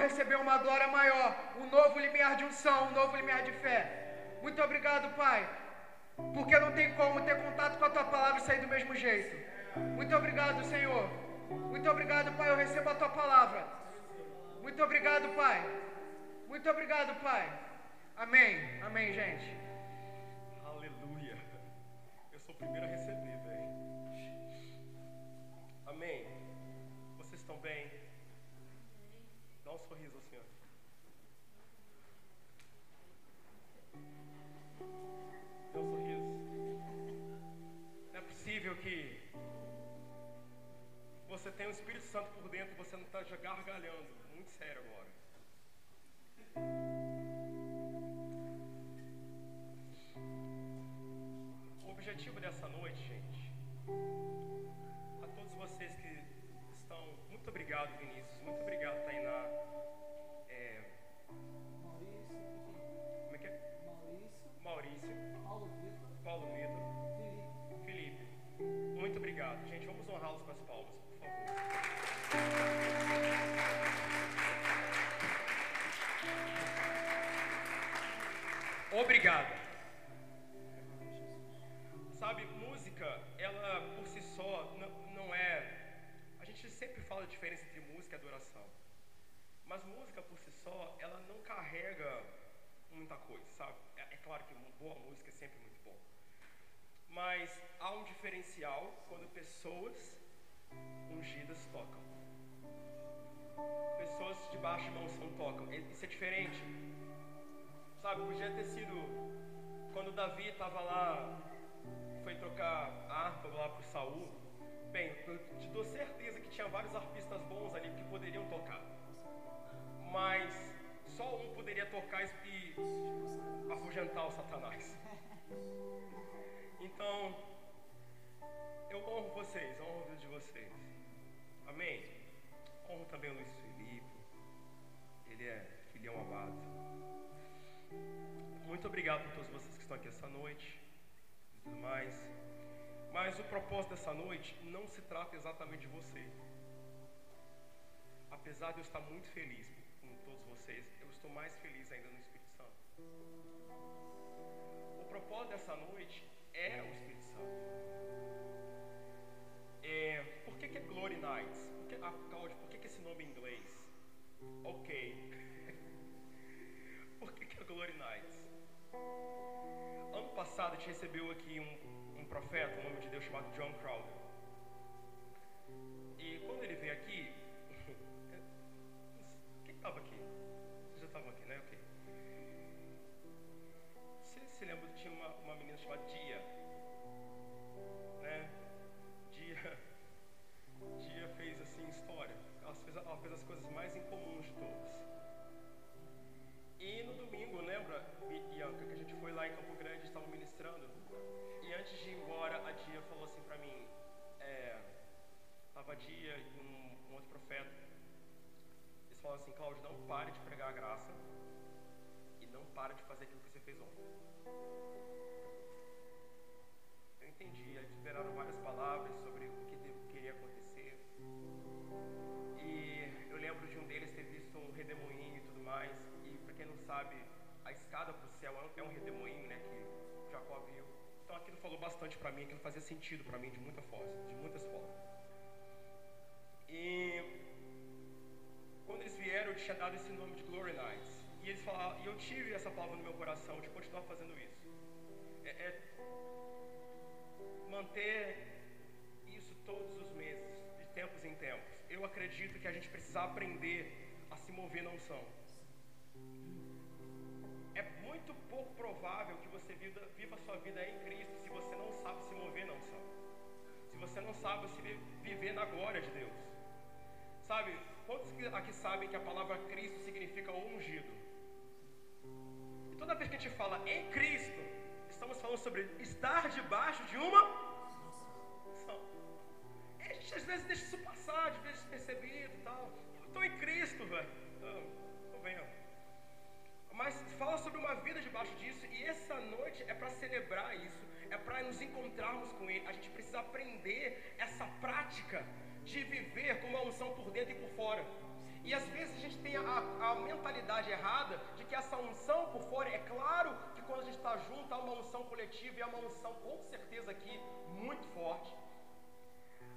receber uma glória maior, um novo limiar de unção, um novo limiar de fé. Muito obrigado, Pai, porque não tem como ter contato com a tua palavra e sair do mesmo jeito. Muito obrigado, Senhor. Muito obrigado, Pai, eu recebo a tua palavra. Muito obrigado, Pai. Muito obrigado, Pai. Amém. Amém, gente. Aleluia. Eu sou o primeiro a receber, velho. Amém. Tenha o Espírito Santo por dentro você não está gargalhando. Muito sério agora. Só, ela não carrega muita coisa, sabe? É, é claro que boa música é sempre muito bom. Mas há um diferencial quando pessoas ungidas tocam. Pessoas de baixa unção tocam. Isso é diferente. Sabe, podia ter sido quando Davi estava lá, foi trocar a harpa lá para Saul. Bem, eu te dou certeza que tinha vários arpistas bons ali que poderiam tocar. Mas só um poderia tocar e afugentar o Satanás. Então, eu honro vocês, honro a de vocês. Amém? Honro também o Luiz Felipe. Ele é filhão amado. Muito obrigado por todos vocês que estão aqui essa noite e tudo mais. Mas o propósito dessa noite não se trata exatamente de você. Apesar de eu estar muito feliz vocês, eu estou mais feliz ainda no Espírito Santo. O propósito dessa noite é o Espírito Santo. É, por que, que é Glory Nights? Por que, ah, Cláudio, por que, que esse nome em inglês? Ok. por que, que é Glory Nights? Ano passado a gente recebeu aqui um, um profeta, um homem de Deus chamado John Crowder. E quando ele veio aqui, quem estava aqui? Chamada Dia? Né? Dia, Dia fez assim história. Ela fez, ela fez as coisas mais incomuns de todas. E no domingo, lembra, Bianca, que a gente foi lá em Campo Grande, estava ministrando. E antes de ir embora, a Dia falou assim pra mim, é, tava a Dia e um, um outro profeta. Eles falaram assim, Cláudio, não pare de pregar a graça e não pare de fazer aquilo que você fez ontem. Entendi, eles liberaram várias palavras sobre o que queria acontecer. E eu lembro de um deles ter visto um redemoinho e tudo mais. E para quem não sabe, a escada para o céu é um- é um redemoinho, né, que Jacó viu. Então aquilo falou bastante para mim, aquilo fazia sentido para mim de muita forma, de muitas formas. E quando eles vieram, eu tinha dado esse nome de Glory Nights. E eles falaram, e eu tive essa palavra no meu coração de continuar fazendo isso. É, é manter isso todos os meses, de tempos em tempos. Eu acredito que a gente precisa aprender a se mover na unção. É muito pouco provável que você viva, viva sua vida em Cristo se você não sabe se mover na unção. Se você não sabe se vi- viver na glória de Deus. Sabe, quantos aqui sabem que a palavra Cristo significa ungido? E toda vez que a gente fala em Cristo, estamos falando sobre estar debaixo de uma unção. E a gente às vezes deixa isso passar, de vezes percebido e tal. Eu estou em Cristo, velho. Estou vendo. Mas fala sobre uma vida debaixo disso, e essa noite é para celebrar isso, é para nos encontrarmos com Ele. A gente precisa aprender essa prática de viver com uma unção por dentro e por fora. E às vezes a gente tem a, a mentalidade errada de que essa unção por fora, é claro que quando a gente está junto há uma unção coletiva e há uma unção com certeza aqui muito forte.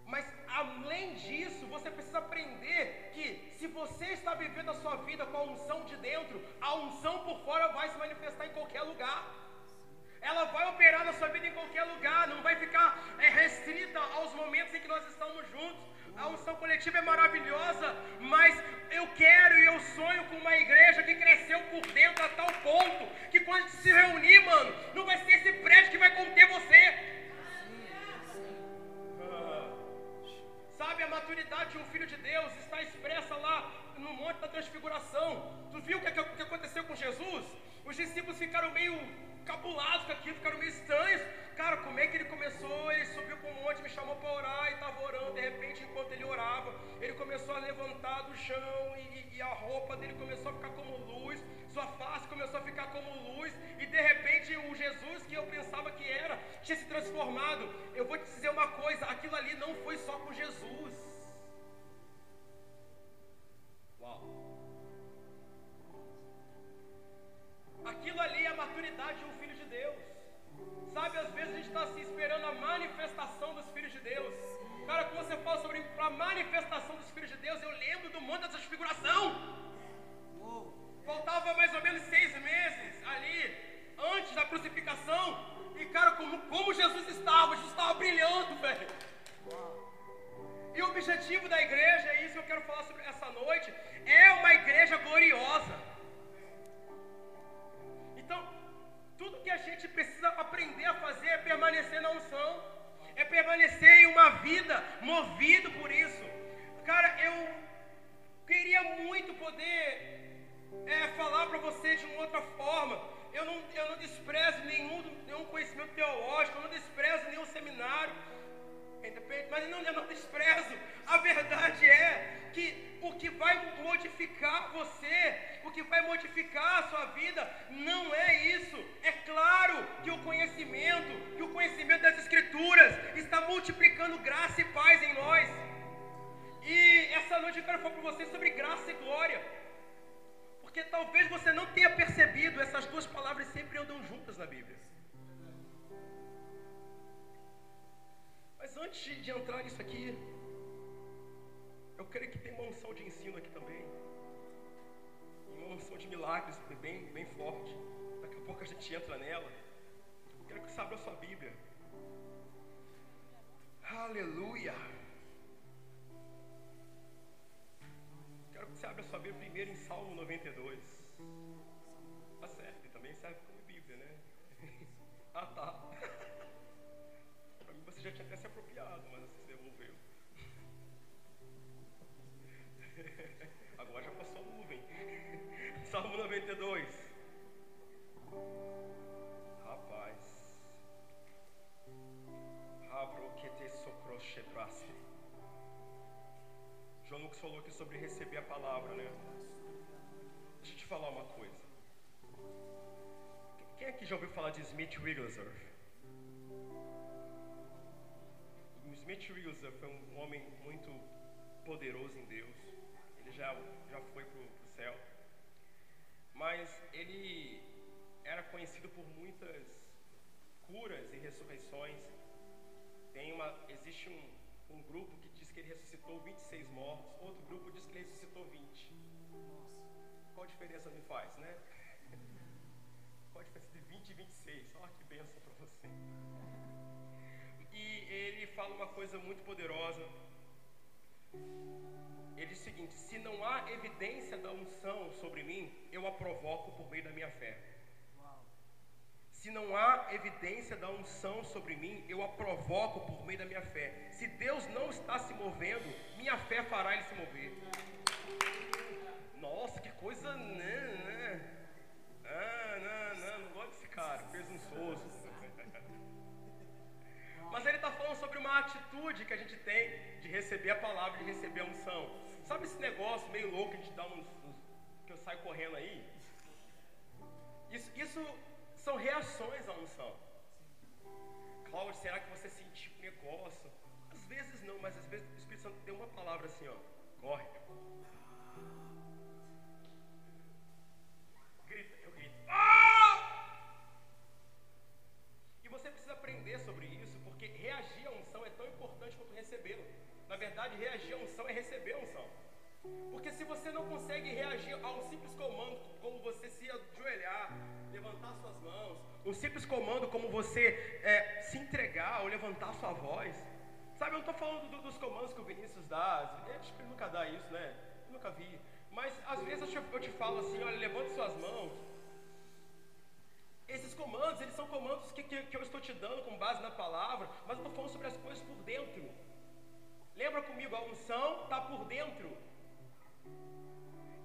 Mas além disso, você precisa aprender que se você está vivendo a sua vida com a unção de dentro, a unção por fora vai se manifestar em qualquer lugar. Ela vai operar na sua vida em qualquer lugar, não vai ficar é, restrita aos momentos em que nós estamos juntos. A unção coletiva é maravilhosa, mas eu quero e eu sonho com uma igreja que cresceu por dentro a tal ponto que quando se reunir, mano, não vai ser esse prédio que vai conter você. Sabe, a maturidade de um filho de Deus está expressa lá no Monte da Transfiguração. Tu viu o que, que aconteceu com Jesus? Os discípulos ficaram meio cabulados com aquilo, ficaram meio estranhos. Cara, como é que ele começou? Ele subiu para o monte, me chamou para orar e estava orando. De repente, enquanto ele orava, ele começou a levantar do chão e, e, a roupa dele começou a ficar como luz, sua face começou a ficar como luz. E de repente, o Jesus que eu pensava que era tinha se transformado. Eu vou te dizer uma coisa: aquilo ali não foi só com Jesus. Uau! Aquilo ali é a maturidade de um filho de Deus. Sabe, às vezes a gente está se esperando a manifestação dos filhos de Deus. Cara, quando você fala sobre a manifestação dos filhos de Deus, eu lembro do mundo da transfiguração. Faltava mais ou menos seis meses ali, antes da crucificação. E cara, como, como Jesus estava, Jesus estava brilhando, velho. E o objetivo da igreja, é isso que eu quero falar sobre essa noite, é uma igreja gloriosa. Então, tudo que a gente precisa aprender a fazer é permanecer na unção, é permanecer em uma vida movido por isso. Cara, eu queria muito poder é, falar para você de uma outra forma. Eu não, eu não desprezo nenhum, nenhum conhecimento teológico, eu não desprezo nenhum seminário mas não, eu não desprezo. A verdade é que o que vai modificar você, o que vai modificar a sua vida, não é isso. É claro que o conhecimento, que o conhecimento das Escrituras está multiplicando graça e paz em nós. E essa noite eu quero falar para você sobre graça e glória. Porque talvez você não tenha percebido, essas duas palavras sempre andam juntas na Bíblia. Mas antes de entrar nisso aqui, eu creio que tem uma unção de ensino aqui também. Uma unção de milagres bem, bem forte. Daqui a pouco a gente entra nela. Eu quero que você abra a sua Bíblia. Aleluia. Você abra a sua Bíblia primeiro em Salmo 92. Tá certo, também serve como Bíblia, né? ah, tá já tinha até se apropriado, mas você se devolveu. Agora já passou a nuvem. Salmo 92. João Lucas falou aqui sobre receber a palavra, né? Deixa eu te falar uma coisa. Quem aqui já ouviu falar de Smith Wigglesworth? Smith Wigglesworth foi um homem muito poderoso em Deus. Ele já, já foi para o céu. Mas ele era conhecido por muitas curas e ressurreições. Tem uma, existe um, um grupo que que ele ressuscitou 26 mortos, outro grupo diz que ele ressuscitou 20. Qual a diferença me faz, né? Qual a diferença de 20 e 26? Olha que benção para você ele fala uma coisa muito poderosa. Ele diz o seguinte: se não há evidência da unção sobre mim, eu a provoco por meio da minha fé. Se não há evidência da unção sobre mim, eu a provoco por meio da minha fé. Se Deus não está se movendo, minha fé fará ele se mover. Nossa, que coisa. Não, não. Ah, não, não, não gosto desse cara, presunçoso. Mas ele está falando sobre uma atitude que a gente tem de receber a palavra, de receber a unção. Sabe esse negócio meio louco que a gente dá uns. uns que eu saio correndo aí? Isso, isso são reações à unção. Cláudio, será que você sentiu um negócio? Às vezes não, mas às vezes o Espírito Santo deu uma palavra assim, ó. Corre. Grita, eu grito. Ah! E você precisa aprender sobre isso, porque reagir à unção é tão importante quanto recebê-la. Na verdade, reagir à unção é receber a unção. Porque se você não consegue reagir a um simples comando, como você se ajoelhar, levantar suas mãos, um simples comando como você é, se entregar ou levantar sua voz, sabe, eu não estou falando do, dos comandos que o Vinícius dá, acho que ele nunca dá isso, né? Eu nunca vi. Mas às vezes eu te, falo assim, olha, levante suas mãos. Esses comandos, eles são comandos que, que, que eu estou te dando com base na palavra, mas eu estou falando sobre as coisas por dentro. Lembra comigo, a unção está por dentro.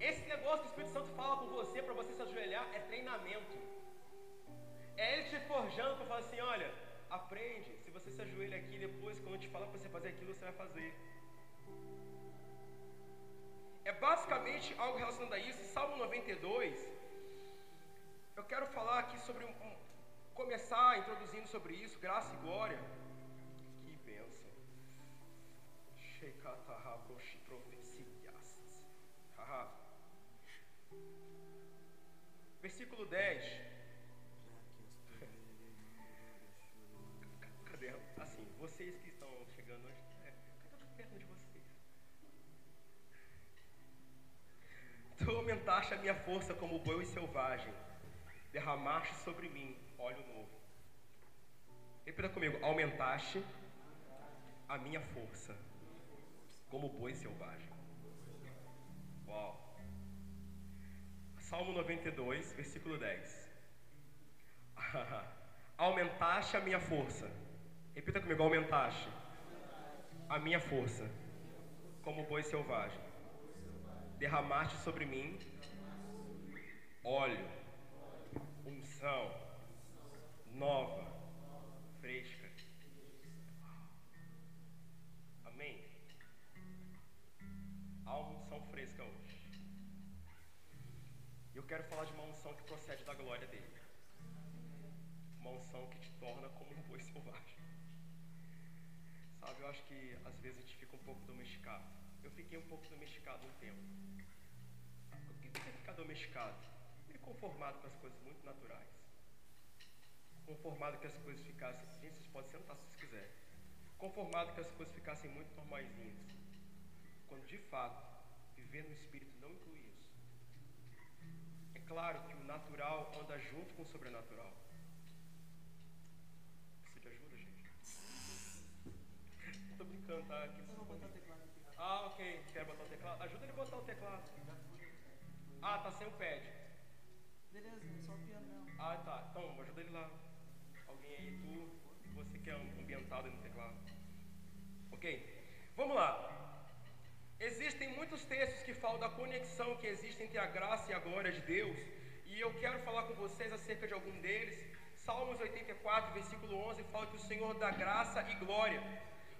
Esse negócio que o Espírito Santo fala com você para você se ajoelhar é treinamento. É ele te forjando para falar assim: olha, aprende. Se você se ajoelha aqui, depois, quando eu te falar para você fazer aquilo, você vai fazer. É basicamente algo relacionado a isso. Salmo 92. Eu quero falar aqui sobre um, um começar introduzindo sobre isso, graça e glória. Versículo 10. Cadê? Assim, vocês que estão chegando hoje, é, perto de vocês? Tu aumentaste a minha força como boi selvagem, derramaste sobre mim óleo novo. Repita comigo, aumentaste a minha força como boi selvagem. Uau. Salmo 92, versículo 10. aumentaste a minha força. Repita comigo, aumentaste a minha força como boi selvagem. Derramaste sobre mim óleo, unção nova, fresca. Amém? Há unção fresca hoje. Quero falar de uma unção que procede da glória dele. Uma unção que te torna como um boi selvagem. Sabe, eu acho que às vezes a gente fica um pouco domesticado. Eu fiquei um pouco domesticado um tempo. O que é ficar domesticado? Meio conformado com as coisas muito naturais. Conformado que as coisas ficassem. Gente, vocês podem sentar se vocês quiserem. Conformado que as coisas ficassem muito normaisinhas. Quando de fato, viver no Espírito não. É claro que o natural anda junto com o sobrenatural. Precisa de ajuda, gente? Tô brincando, tá? Aqui, vou botar o teclado aqui. ah, ok. Quer botar o teclado? Ajuda ele a botar o teclado. Ah, tá sem o pad. Beleza, só o piano não. Ah, tá. Então, ajuda ele lá. Alguém aí, tu, você que é ambientado no teclado. Ok? Vamos lá. Existem muitos textos que falam da conexão que existe entre a graça e a glória de Deus. E eu quero falar com vocês acerca de algum deles. Salmos 84, versículo 11, fala que o Senhor dá graça e glória.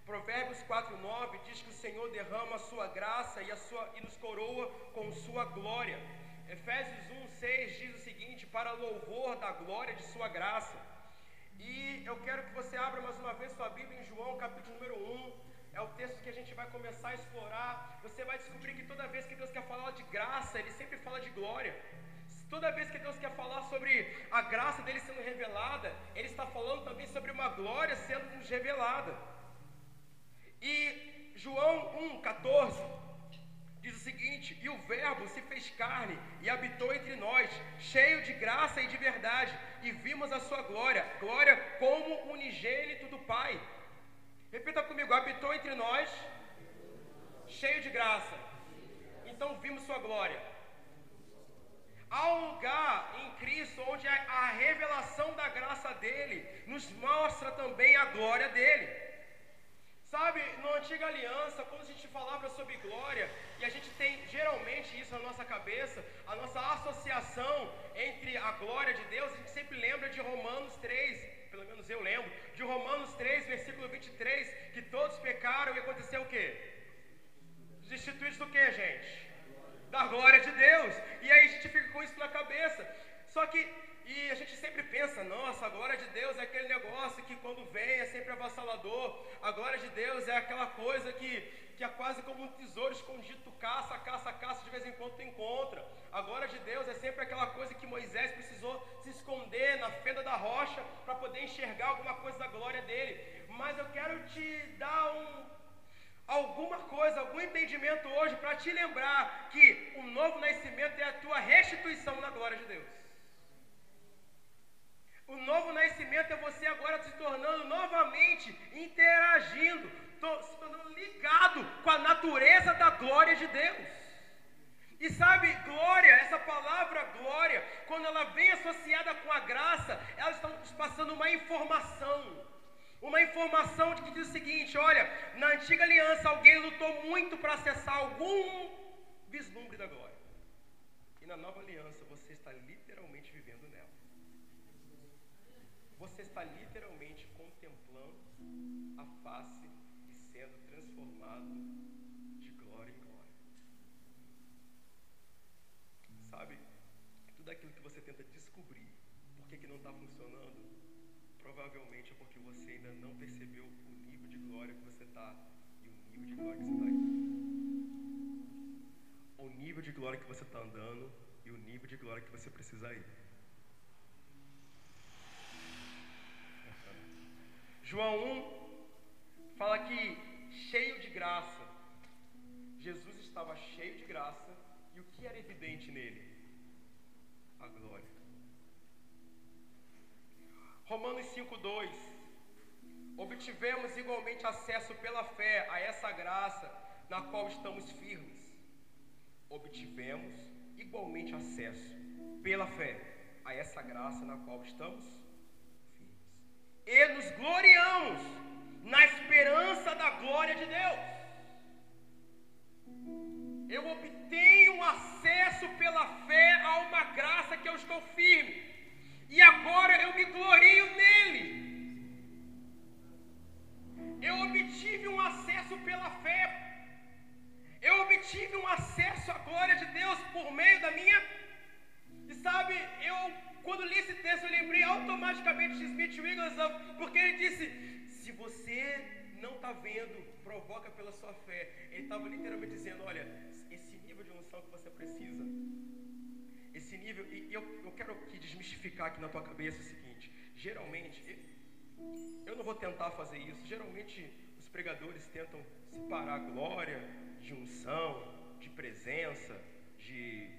Provérbios 4:9 diz que o Senhor derrama a sua graça e, a sua, e nos coroa com sua glória. Efésios 1:6 diz o seguinte: para louvor da glória de sua graça. E eu quero que você abra mais uma vez sua Bíblia em João, capítulo número 1. É o texto que a gente vai começar a explorar. Você vai descobrir que toda vez que Deus quer falar de graça, Ele sempre fala de glória. Toda vez que Deus quer falar sobre a graça dele sendo revelada, Ele está falando também sobre uma glória sendo nos revelada. E João 1,14 diz o seguinte: E o Verbo se fez carne e habitou entre nós, cheio de graça e de verdade, e vimos a sua glória, glória como unigênito do Pai. Repita comigo: habitou entre nós, cheio de graça. Então vimos sua glória. Há um lugar em Cristo onde a, revelação da graça dele nos mostra também a glória dele. Sabe, na antiga aliança, quando a gente falava sobre glória, e a gente tem geralmente isso na nossa cabeça, a nossa associação entre a glória de Deus, a gente sempre lembra de Romanos 3, pelo menos eu lembro, de Romanos 3, versículo 23, que todos pecaram e aconteceu o quê? Destituídos do que, gente? Da glória de Deus. E aí a gente fica com isso na cabeça. Só que, e a gente sempre pensa, nossa, a glória de Deus é aquele negócio que quando vem é sempre avassalador. A glória de Deus é aquela coisa que, que é quase como um tesouro escondido, tu caça, caça, caça, de vez em quando tu encontra. A glória de Deus é sempre aquela coisa que Moisés precisou se esconder na fenda da rocha para poder enxergar alguma coisa da glória dele. Mas eu quero te dar um, alguma coisa, algum entendimento hoje para te lembrar que o novo nascimento é a tua restituição na glória de Deus. O novo nascimento é você agora se tornando novamente, interagindo, se tornando ligado com a natureza da glória de Deus. E sabe, glória, essa palavra glória, quando ela vem associada com a graça, ela está nos passando uma informação. Uma informação que diz o seguinte: olha, na antiga aliança alguém lutou muito para acessar algum vislumbre da glória. E na nova aliança você está literalmente vivendo nela você está literalmente contemplando a face e sendo transformado de glória em glória. Sabe, tudo aquilo que você tenta descobrir, por que, que não está funcionando, provavelmente é porque você ainda não percebeu o nível de glória que você está e o nível de glória que você está indo. O nível de glória que você está andando e o nível de glória que você precisa ir. João 1 fala que cheio de graça. Jesus estava cheio de graça e o que era evidente nele? A glória. Romanos 5:2 Obtivemos igualmente acesso pela fé a essa graça na qual estamos firmes. Obtivemos igualmente acesso pela fé a essa graça na qual estamos e nos gloriamos na esperança da glória de Deus. Eu obtenho acesso pela fé a uma graça que eu estou firme, e agora eu me glorio nele. Eu obtive um acesso pela fé, eu obtive um acesso à glória de Deus por meio da minha. E sabe, eu quando li esse texto, eu lembrei automaticamente de Smith Wigglesworth, porque ele disse: se você não está vendo, provoca pela sua fé. Ele estava literalmente dizendo: olha, esse nível de unção que você precisa, esse nível, e eu, eu quero aqui desmistificar aqui na tua cabeça o seguinte: geralmente, eu não vou tentar fazer isso, geralmente os pregadores tentam separar glória de unção, de presença, de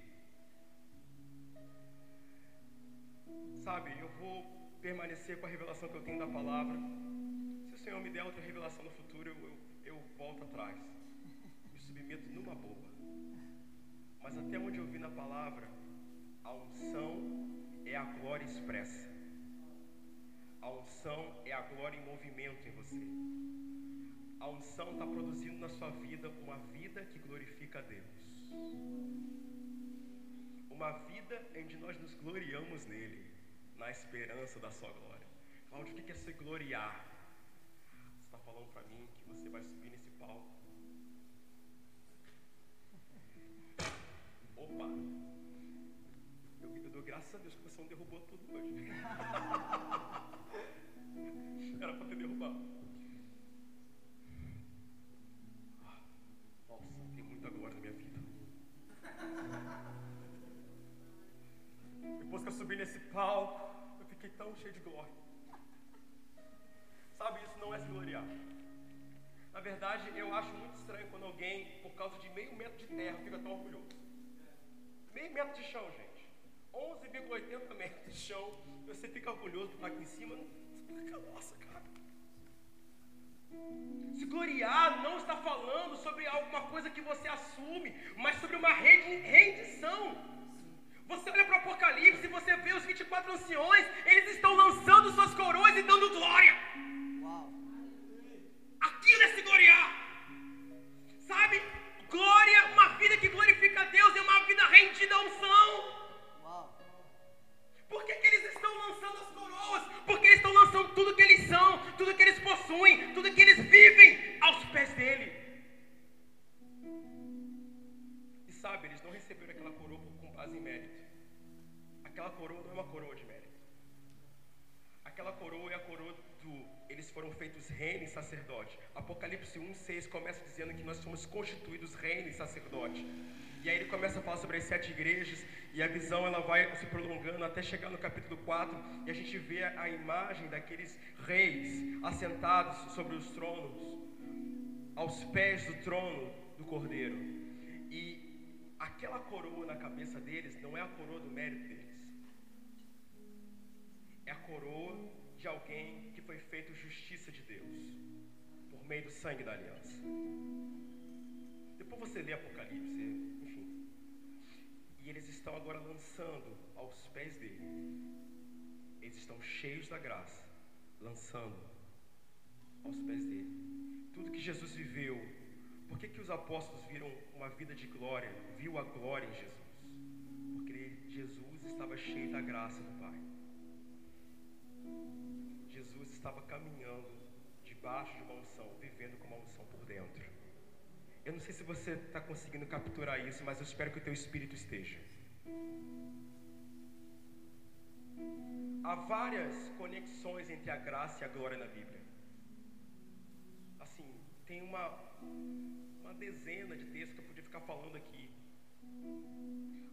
Sabe, eu vou permanecer com a revelação que eu tenho da palavra. Se o Senhor me der outra revelação no futuro, eu, eu, eu volto atrás. Me submeto numa boa. Mas até onde eu vi na palavra, a unção é a glória expressa. A unção é a glória em movimento em você. A unção está produzindo na sua vida uma vida que glorifica a Deus. Uma vida em que nós nos gloriamos nele na esperança da sua glória. Cláudio, o que é se gloriar? Você está falando para mim que você vai subir nesse palco. Opa! Eu, eu dou graças a Deus que você não derrubou tudo hoje. Era para ter derrubado. Nossa, tem muita glória na minha vida. Depois que eu subi nesse palco, fiquei tão cheio de glória. Sabe, isso não é se gloriar. Na verdade, eu acho muito estranho quando alguém, por causa de meio metro de terra, fica tão orgulhoso. Meio metro de chão, gente. 11,80 metros de chão. Você fica orgulhoso por estar aqui em cima. Você fica, nossa, cara. Se gloriar não está falando sobre alguma coisa que você assume, mas sobre uma rendição. Você olha para o Apocalipse e você vê os 24 anciões, eles estão lançando suas coroas e dando glória. Uau. Aquilo é se gloriar. Sabe? Glória, uma vida que glorifica a Deus é uma vida rendida à unção. Por que, que eles estão lançando as coroas? Porque eles estão lançando tudo que eles são, tudo que eles possuem, tudo que eles vivem aos pés dele. E sabe, eles não receberam aquela coroa com base em mérito. Aquela coroa não é uma coroa de mérito. Aquela coroa é a coroa do eles foram feitos reino e sacerdote. Apocalipse 1, 6 começa dizendo que nós somos constituídos reino e sacerdote. E aí ele começa a falar sobre as sete igrejas e a visão ela vai se prolongando até chegar no capítulo 4 e a gente vê a imagem daqueles reis assentados sobre os tronos, aos pés do trono do Cordeiro. E aquela coroa na cabeça deles não é a coroa do mérito deles. É a coroa de alguém que foi feito justiça de Deus por meio do sangue da aliança. Depois você lê Apocalipse, e eles estão agora lançando aos pés dele. Eles estão cheios da graça, lançando aos pés dele. Tudo que Jesus viveu. Por que, que os apóstolos viram uma vida de glória? Viu a glória em Jesus? Porque Jesus estava cheio da graça do Pai. Estava caminhando debaixo de uma unção, vivendo com uma unção por dentro. Eu não sei se você está conseguindo capturar isso, mas eu espero que o teu espírito esteja. Há várias conexões entre a graça e a glória na Bíblia. Assim, tem uma, uma dezena de textos que eu podia ficar falando aqui.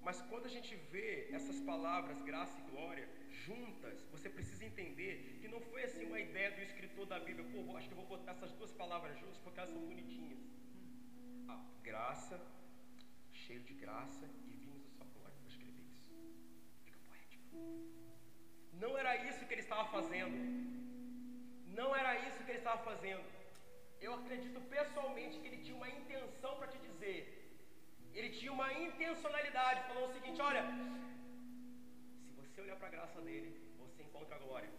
Mas quando a gente vê essas palavras, graça e glória, juntas, você precisa entender que não foi assim uma ideia do escritor da Bíblia, pô, acho que eu vou botar essas duas palavras juntas porque elas são bonitinhas graça, cheio de graça, e vimos a sua glória para escrever isso. Fica poético. Não era isso que ele estava fazendo. Não era isso que ele estava fazendo. Eu acredito pessoalmente que ele tinha uma intenção para te dizer. Ele tinha uma intencionalidade, falou o seguinte: olha, se você olhar para a graça dele, você encontra a glória.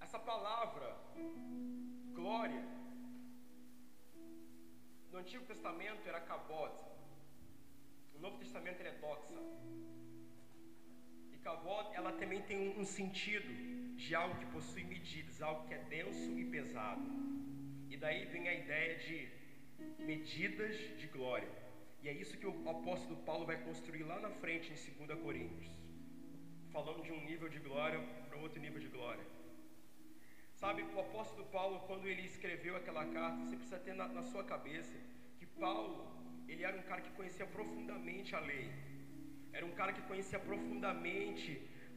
Essa palavra glória. No Antigo Testamento era kabod. No Novo Testamento era doxa. E kabod, ela também tem um sentido de algo que possui medidas, algo que é denso e pesado. Daí vem a ideia de medidas de glória. E é isso que o apóstolo Paulo vai construir lá na frente em 2 Coríntios. Falando de um nível de glória para outro nível de glória. Sabe, o apóstolo Paulo, quando ele escreveu aquela carta, você precisa ter na, na sua cabeça que Paulo, ele era um cara que conhecia profundamente a lei. Era um cara que conhecia profundamente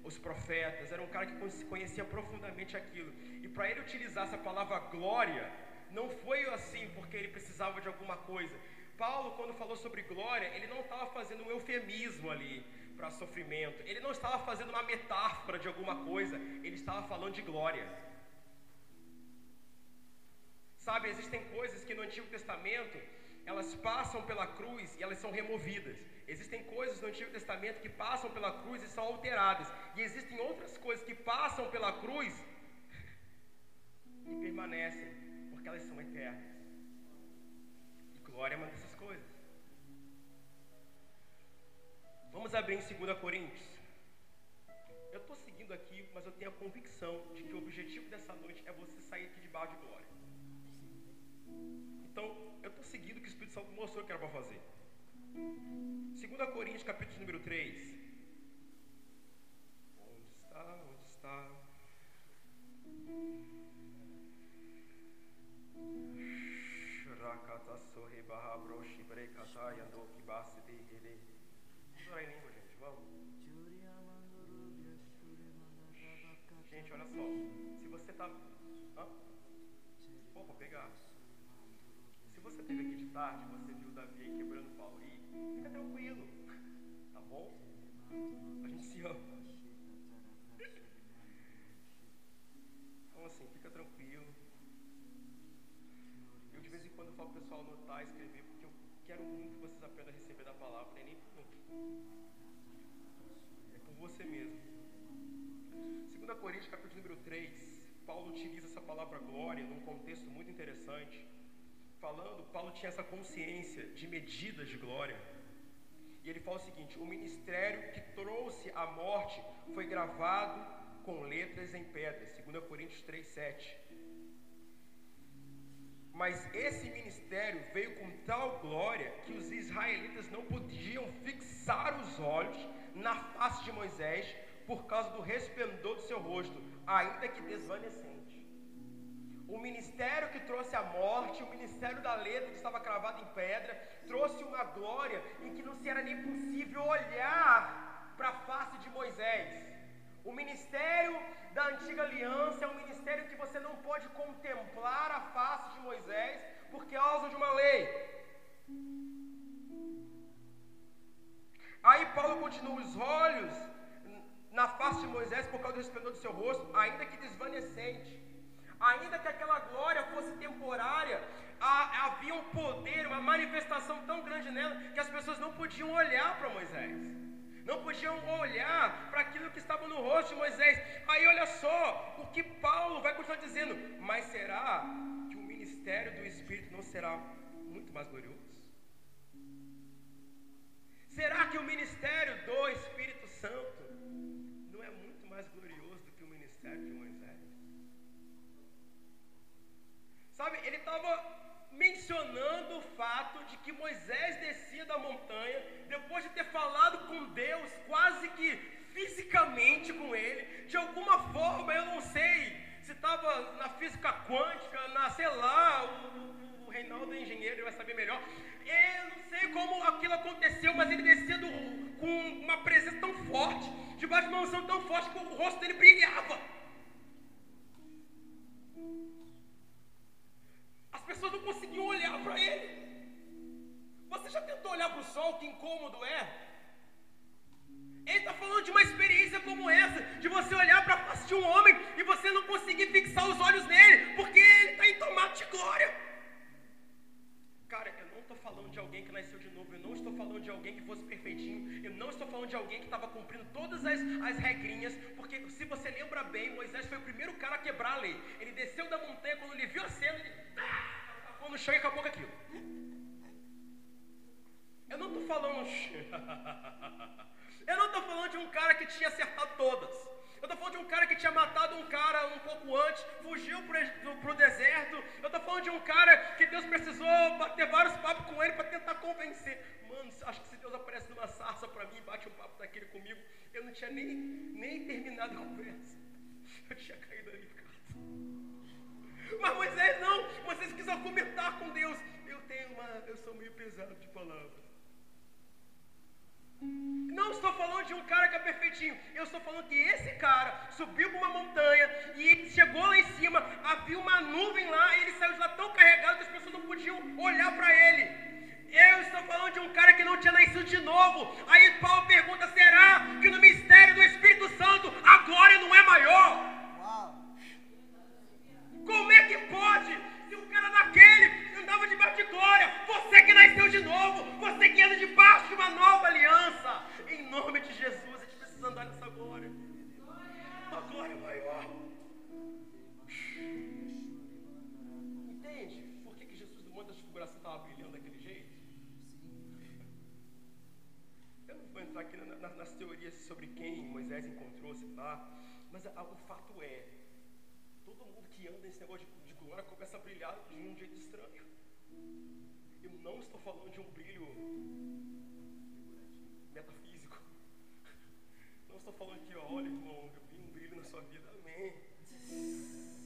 os profetas, era um cara que conhecia profundamente aquilo. E para ele utilizar essa palavra glória, não foi assim porque ele precisava de alguma coisa. Paulo, quando falou sobre glória, ele não estava fazendo um eufemismo ali para sofrimento, ele não estava fazendo uma metáfora de alguma coisa, ele estava falando de glória. Sabe, existem coisas que no Antigo Testamento elas passam pela cruz e elas são removidas. Existem coisas no Antigo Testamento que passam pela cruz e são alteradas. E existem outras coisas que passam pela cruz e permanecem, porque elas são eternas. E glória é uma dessas coisas. Vamos abrir em 2 Coríntios. Eu estou seguindo aqui, mas eu tenho a convicção de que o objetivo dessa noite é você sair aqui debaixo de glória. Então, eu estou seguindo o que o Espírito Santo mostrou que era para fazer. 2 Coríntios, capítulo número 3. Onde está? Onde está? Barra broshi brekata yando kibase de ele. Vamos orar em língua, gente, vamos. Gente, olha só. Se você está. Hã? Pô, vou pegar você teve aqui de tarde, você viu Davi quebrando o pau aí, fica tranquilo, tá bom? A gente se ama. Então assim, fica tranquilo. Falo pro pessoal anotar, escrever, porque eu quero muito que vocês aprendam a receber da palavra, nem por mim. É por você mesmo. 2 Coríntios capítulo número 3, Paulo utiliza essa palavra glória num contexto muito interessante falando, Paulo tinha essa consciência de medidas de glória. E ele fala o seguinte: o ministério que trouxe a morte foi gravado com letras em pedras, 2 Coríntios 3,7. Mas esse ministério veio com tal glória que os israelitas não podiam fixar os olhos na face de Moisés por causa do resplendor do seu rosto, ainda que desvanecente. O ministério que trouxe a morte, o ministério da letra que estava cravado em pedra, trouxe uma glória em que não se era nem possível olhar para a face de Moisés. O ministério da antiga aliança é um ministério que você não pode contemplar a face de Moisés por causa de uma lei. Aí Paulo continua: os olhos na face de Moisés por causa do resplendor do seu rosto, ainda que desvanecente. Ainda que aquela glória fosse temporária, havia um poder, uma manifestação tão grande nela que as pessoas não podiam olhar para Moisés. Não podiam olhar para aquilo que estava no rosto de Moisés. Aí olha só o que Paulo vai continuar dizendo. Mas será que o ministério do Espírito não será muito mais glorioso? Será que o ministério do Espírito Santo não é muito mais glorioso do que o ministério de Moisés? Sabe, ele estava mencionando o fato de que Moisés descia da montanha, depois de ter falado com Deus, quase que fisicamente com ele, de alguma forma, eu não sei se estava na física quântica, na, sei lá, o, o Reinaldo é engenheiro, ele vai saber melhor. Eu não sei como aquilo aconteceu, mas ele descia do, com uma presença tão forte, debaixo de uma unção tão forte que o rosto dele brilhava. As pessoas não conseguiam olhar para ele. Você já tentou olhar para o sol? Que incômodo é? Ele está falando de uma experiência como essa, de você olhar para a face de um homem e você não conseguir fixar os olhos nele, porque ele está em tomate de glória. Cara, eu falando de alguém que nasceu de novo, eu não estou falando de alguém que fosse perfeitinho, eu não estou falando de alguém que estava cumprindo todas as, as regrinhas, porque se você lembra bem, Moisés foi o primeiro cara a quebrar a lei. Ele desceu da montanha, quando ele viu a cena, ele tacou no chão e acabou com aquilo. Eu não estou falando. Eu não estou falando de um cara que tinha acertado todas. Eu estou falando de um cara que tinha matado um cara um pouco antes, fugiu para o deserto. Eu estou falando de um cara que Deus precisou bater vários papos com ele para tentar convencer. Mano, acho que se Deus aparece numa sarça para mim e bate um papo daquele comigo, eu não tinha nem, nem terminado a conversa. Eu tinha caído ali, cara. Mas Moisés não, Moisés quis argumentar com Deus. Eu tenho uma, eu sou meio pesado de palavras. Não estou falando de um cara que é perfeitinho. Eu estou falando que esse cara subiu para uma montanha e chegou lá em cima, havia uma nuvem lá, e ele saiu de lá tão carregado que as pessoas não podiam olhar para ele. Eu estou falando de um cara que não tinha nascido de novo. Aí Paulo pergunta: será que no mistério do Espírito Santo a glória não é maior? Como é que pode? Se um cara daquele andava debaixo de glória, você que nasceu de novo, você que anda debaixo de uma nova aliança, em nome de Jesus, a gente precisa andar nessa glória. A glória maior. Entende? Por que, que Jesus do Monte da Transfiguração estava brilhando daquele jeito? Eu não vou entrar aqui na, na, nas teorias sobre quem Moisés encontrou, lá, mas a, o fato é, todo mundo que anda nesse negócio de, de glória começa a brilhar de um jeito estranho. Eu não estou falando de um brilho metafísico. Não estou falando que, olha, irmão, eu vi um brilho na sua vida. Amém.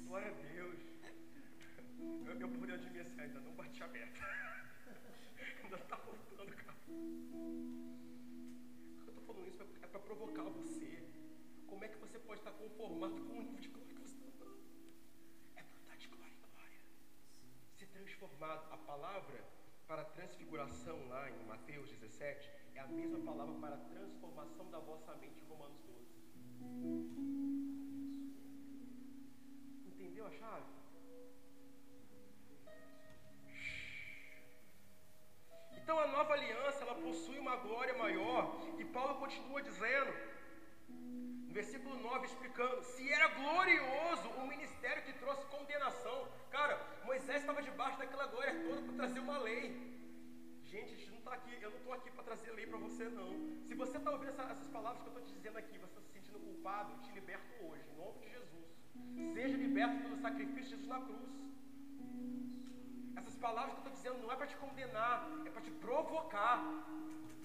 Glória a Deus. Eu, eu poderia admitir assim, ainda não bati a meta. ainda está voltando, cara. Eu estou falando isso é para provocar você. Como é que você pode estar conformado com o nível de transformado. A palavra para transfiguração lá em Mateus 17 é a mesma palavra para transformação da vossa mente Romanos 12. Entendeu a chave? Então a nova aliança ela possui uma glória maior e Paulo continua dizendo no versículo 9 explicando se era glorioso o ministério que trouxe condenação. Cara, Moisés estava debaixo daquela glória toda para trazer uma lei. Gente, a gente não está aqui, eu não estou aqui para trazer lei para você, não. Se você está ouvindo essa, essas palavras que eu estou te dizendo aqui, você está se sentindo culpado, te liberto hoje, em nome de Jesus. Seja liberto pelo sacrifício de Jesus na cruz. Essas palavras que eu estou dizendo não é para te condenar, é para te provocar.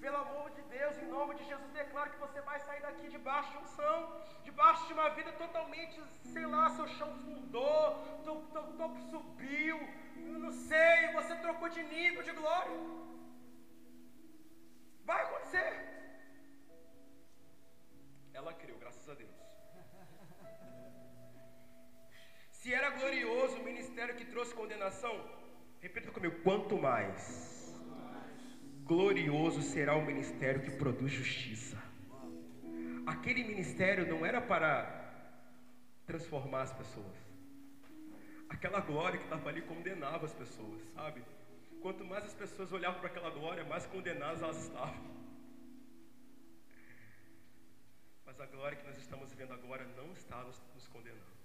Pelo amor de Deus, em nome de Jesus, declaro que você vai sair daqui debaixo de unção, debaixo de uma vida totalmente, sei lá, seu chão fundou, topo subiu, não sei, você trocou de nível de glória. Vai acontecer. Ela creu, graças a Deus. Se era glorioso o ministério que trouxe condenação, repita comigo: quanto mais glorioso será o ministério que produz justiça. Aquele ministério não era para transformar as pessoas. Aquela glória que estava ali condenava as pessoas, sabe? Quanto mais as pessoas olhavam para aquela glória, mais condenadas elas estavam. Mas a glória que nós estamos vendo agora não está nos, nos condenando.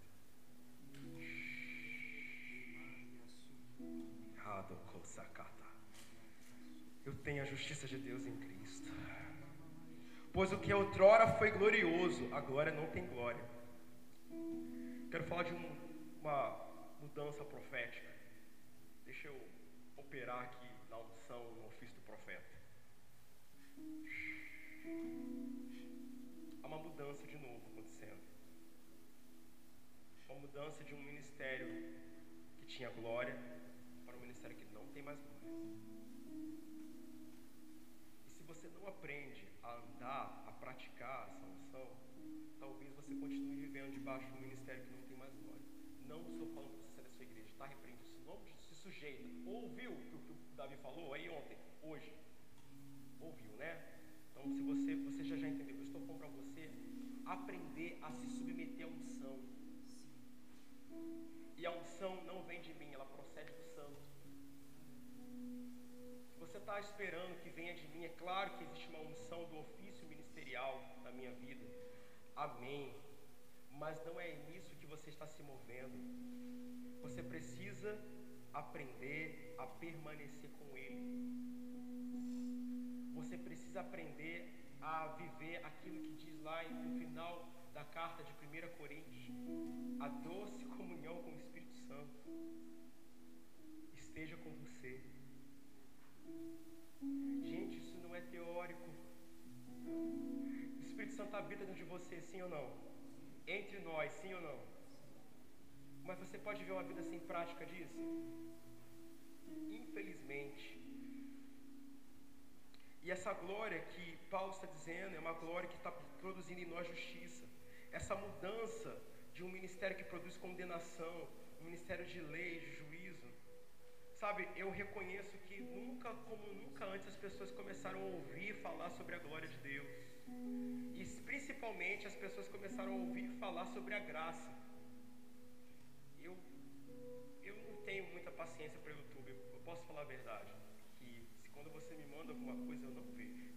Eu tenho a justiça de Deus em Cristo. Pois o que outrora foi glorioso, agora não tem glória. Quero falar de um, uma mudança profética. Deixa eu operar aqui na unção, no ofício do profeta. Há uma mudança de novo acontecendo. Uma mudança de um ministério que tinha glória para um ministério que não tem mais glória. Não aprende a andar, a praticar essa unção, talvez você continue vivendo debaixo de um ministério que não tem mais glória. Não estou falando para você sair da sua igreja, está repreendido. Se não se sujeita, ouviu o que o Davi falou aí ontem, hoje? Ouviu, né? Então, se você, você já, já entendeu, eu estou falando para você aprender a se submeter à unção. Está esperando que venha de mim, é claro que existe uma unção do ofício ministerial na minha vida. Amém. Mas não é nisso que você está se movendo. Você precisa aprender a permanecer com Ele. Você precisa aprender a viver aquilo que diz lá no final da carta de 1 Coríntios: a doce comunhão com o Espírito Santo Gente, isso não é teórico. O Espírito Santo habita dentro de você, sim ou não? Entre nós, sim ou não? Mas você pode ver uma vida sem prática disso? Infelizmente. E essa glória que Paulo está dizendo é uma glória que está produzindo em nós justiça. Essa mudança de um ministério que produz condenação, um ministério de lei, de juízo. Sabe, eu reconheço que nunca, como nunca antes, as pessoas começaram a ouvir falar sobre a glória de Deus. E principalmente as pessoas começaram a ouvir falar sobre a graça. Eu, eu não tenho muita paciência para o YouTube, eu posso falar a verdade. Que se quando você me manda alguma coisa, eu não vejo.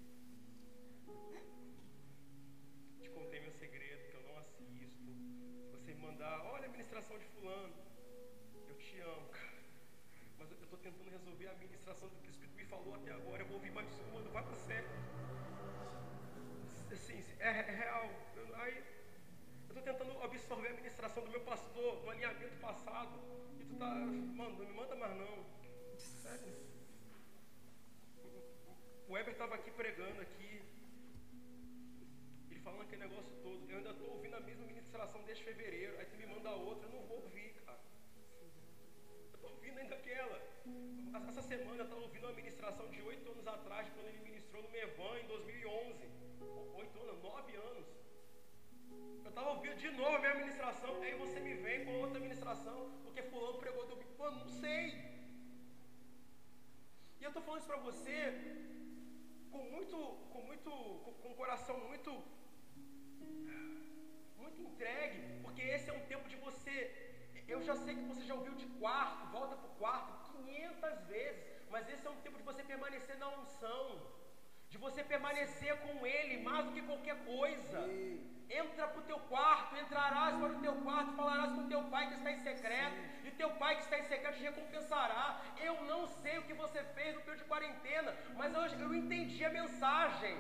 Te contei meu segredo, que eu não assisto. Se você me mandar, olha a ministração de fulano, eu te amo, cara. Mas eu estou tentando resolver a administração do que o Espírito me falou até agora. Eu vou ouvir mais uma, não vai para sério. Assim, é, é real. Eu, estou tentando absorver a administração do meu pastor, do alinhamento passado. E tu tá, mano, não me manda mais não. Sério. O Weber estava aqui pregando aqui. Ele falando aquele negócio todo. Eu ainda estou ouvindo a mesma ministração desde fevereiro. Aí tu me manda outra, eu não vou ouvir, cara. Eu estou ouvindo ainda aquela. Essa semana eu estava ouvindo uma ministração de oito anos atrás, quando ele ministrou no Mevan em 2011. Oito anos, nove anos. Eu estava ouvindo de novo a minha ministração, aí você me vem com outra ministração, porque fulano pregou do Mano, não sei. E eu estou falando isso para você com muito, com muito, com, com o coração muito, muito entregue, porque esse é um tempo de você. Eu já sei que você já ouviu de quarto, volta para o quarto 500 vezes, mas esse é um tempo de você permanecer na unção, de você permanecer com Ele mais do que qualquer coisa. Entra para o teu quarto, entrarás para o teu quarto, falarás com teu pai que está em secreto, e teu pai que está em secreto te recompensará. Eu não sei o que você fez no período de quarentena, mas eu, eu entendi a mensagem.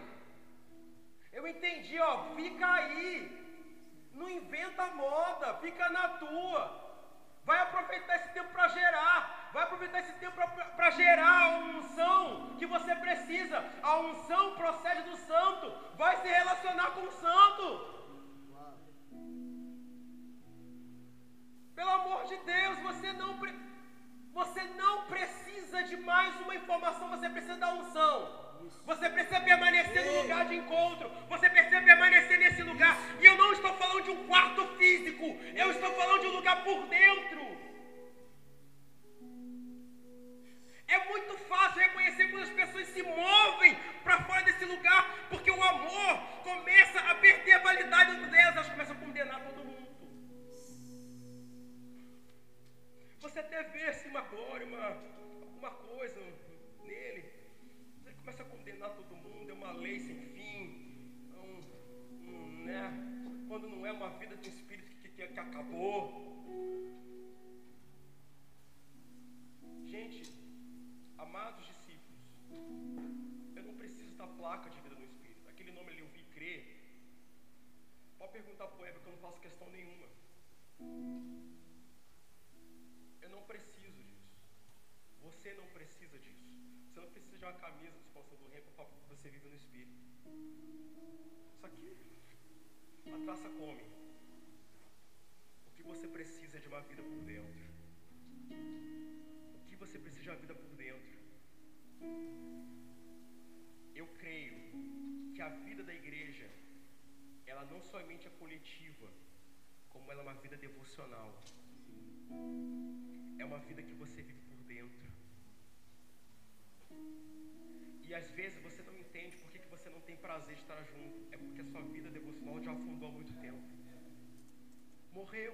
Eu entendi, ó, fica aí. Não inventa moda, fica na tua. Vai aproveitar esse tempo para gerar. Vai aproveitar esse tempo para gerar a unção que você precisa. A unção procede do santo. Vai se relacionar com o santo. Pelo amor de Deus, você não, você não precisa de mais uma informação, você precisa da unção. Você precisa permanecer no lugar de encontro. Você precisa permanecer nesse lugar. E eu não estou falando de um quarto físico. Eu estou falando de um lugar por dentro. É muito fácil reconhecer quando as pessoas se movem para fora desse lugar, porque o amor começa a perder a validade delas, elas começam a condenar todo mundo. Você até vê assim, uma glória, uma, alguma coisa nele, ele começa a condenar todo mundo, é uma lei sem fim, é um, um, né? quando não é uma vida de espírito que, que, que acabou. Gente, Amados discípulos, eu não preciso da placa de vida no Espírito. Aquele nome ali, eu vi crer. Pode perguntar para o Heber que eu não faço questão nenhuma. Eu não preciso disso. Você não precisa disso. Você não precisa de uma camisa de expansão do reino para você vive no Espírito. Isso aqui, a traça come. O que você precisa é de uma vida por dentro. O que você precisa de uma vida por dentro. Eu creio que a vida da igreja, ela não somente é coletiva, como ela é uma vida devocional. É uma vida que você vive por dentro. E às vezes você não entende por que, que você não tem prazer de estar junto. É porque a sua vida devocional já afundou há muito tempo. Morreu.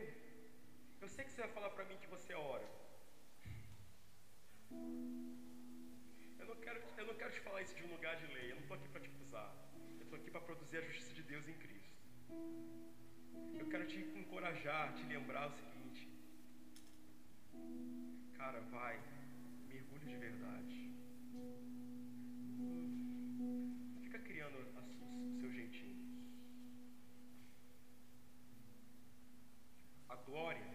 Eu sei que você vai falar para mim que você ora. Eu não, quero, eu não quero te falar isso de um lugar de lei. Eu não estou aqui para te acusar. Eu estou aqui para produzir a justiça de Deus em Cristo. Eu quero te encorajar, te lembrar o seguinte. Cara, vai. Mergulhe de verdade. Criando os seus jeitinhos. A glória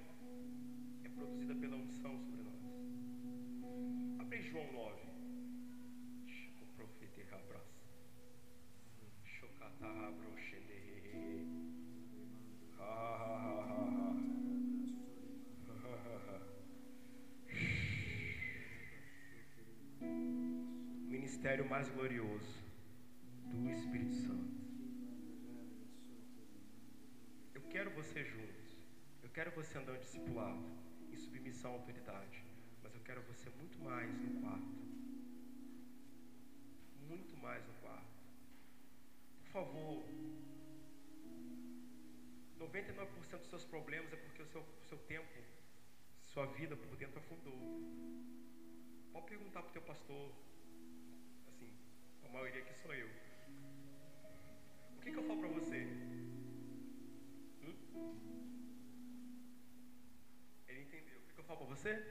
é produzida pela unção sobre nós. Abre João 9. O profeta abraça. Chocatabro. Ministério mais glorioso do Espírito Santo. Eu quero você juntos. Eu quero você andando discipulado, em submissão à autoridade. Mas eu quero você muito mais no quarto. Muito mais no quarto. Por favor. 99% dos seus problemas é porque o seu, seu tempo, sua vida por dentro afundou. Pode perguntar para o teu pastor. Assim, a maioria aqui sou eu. O que, que eu falo para você? Hum? Ele entendeu. O que, que eu falo para você?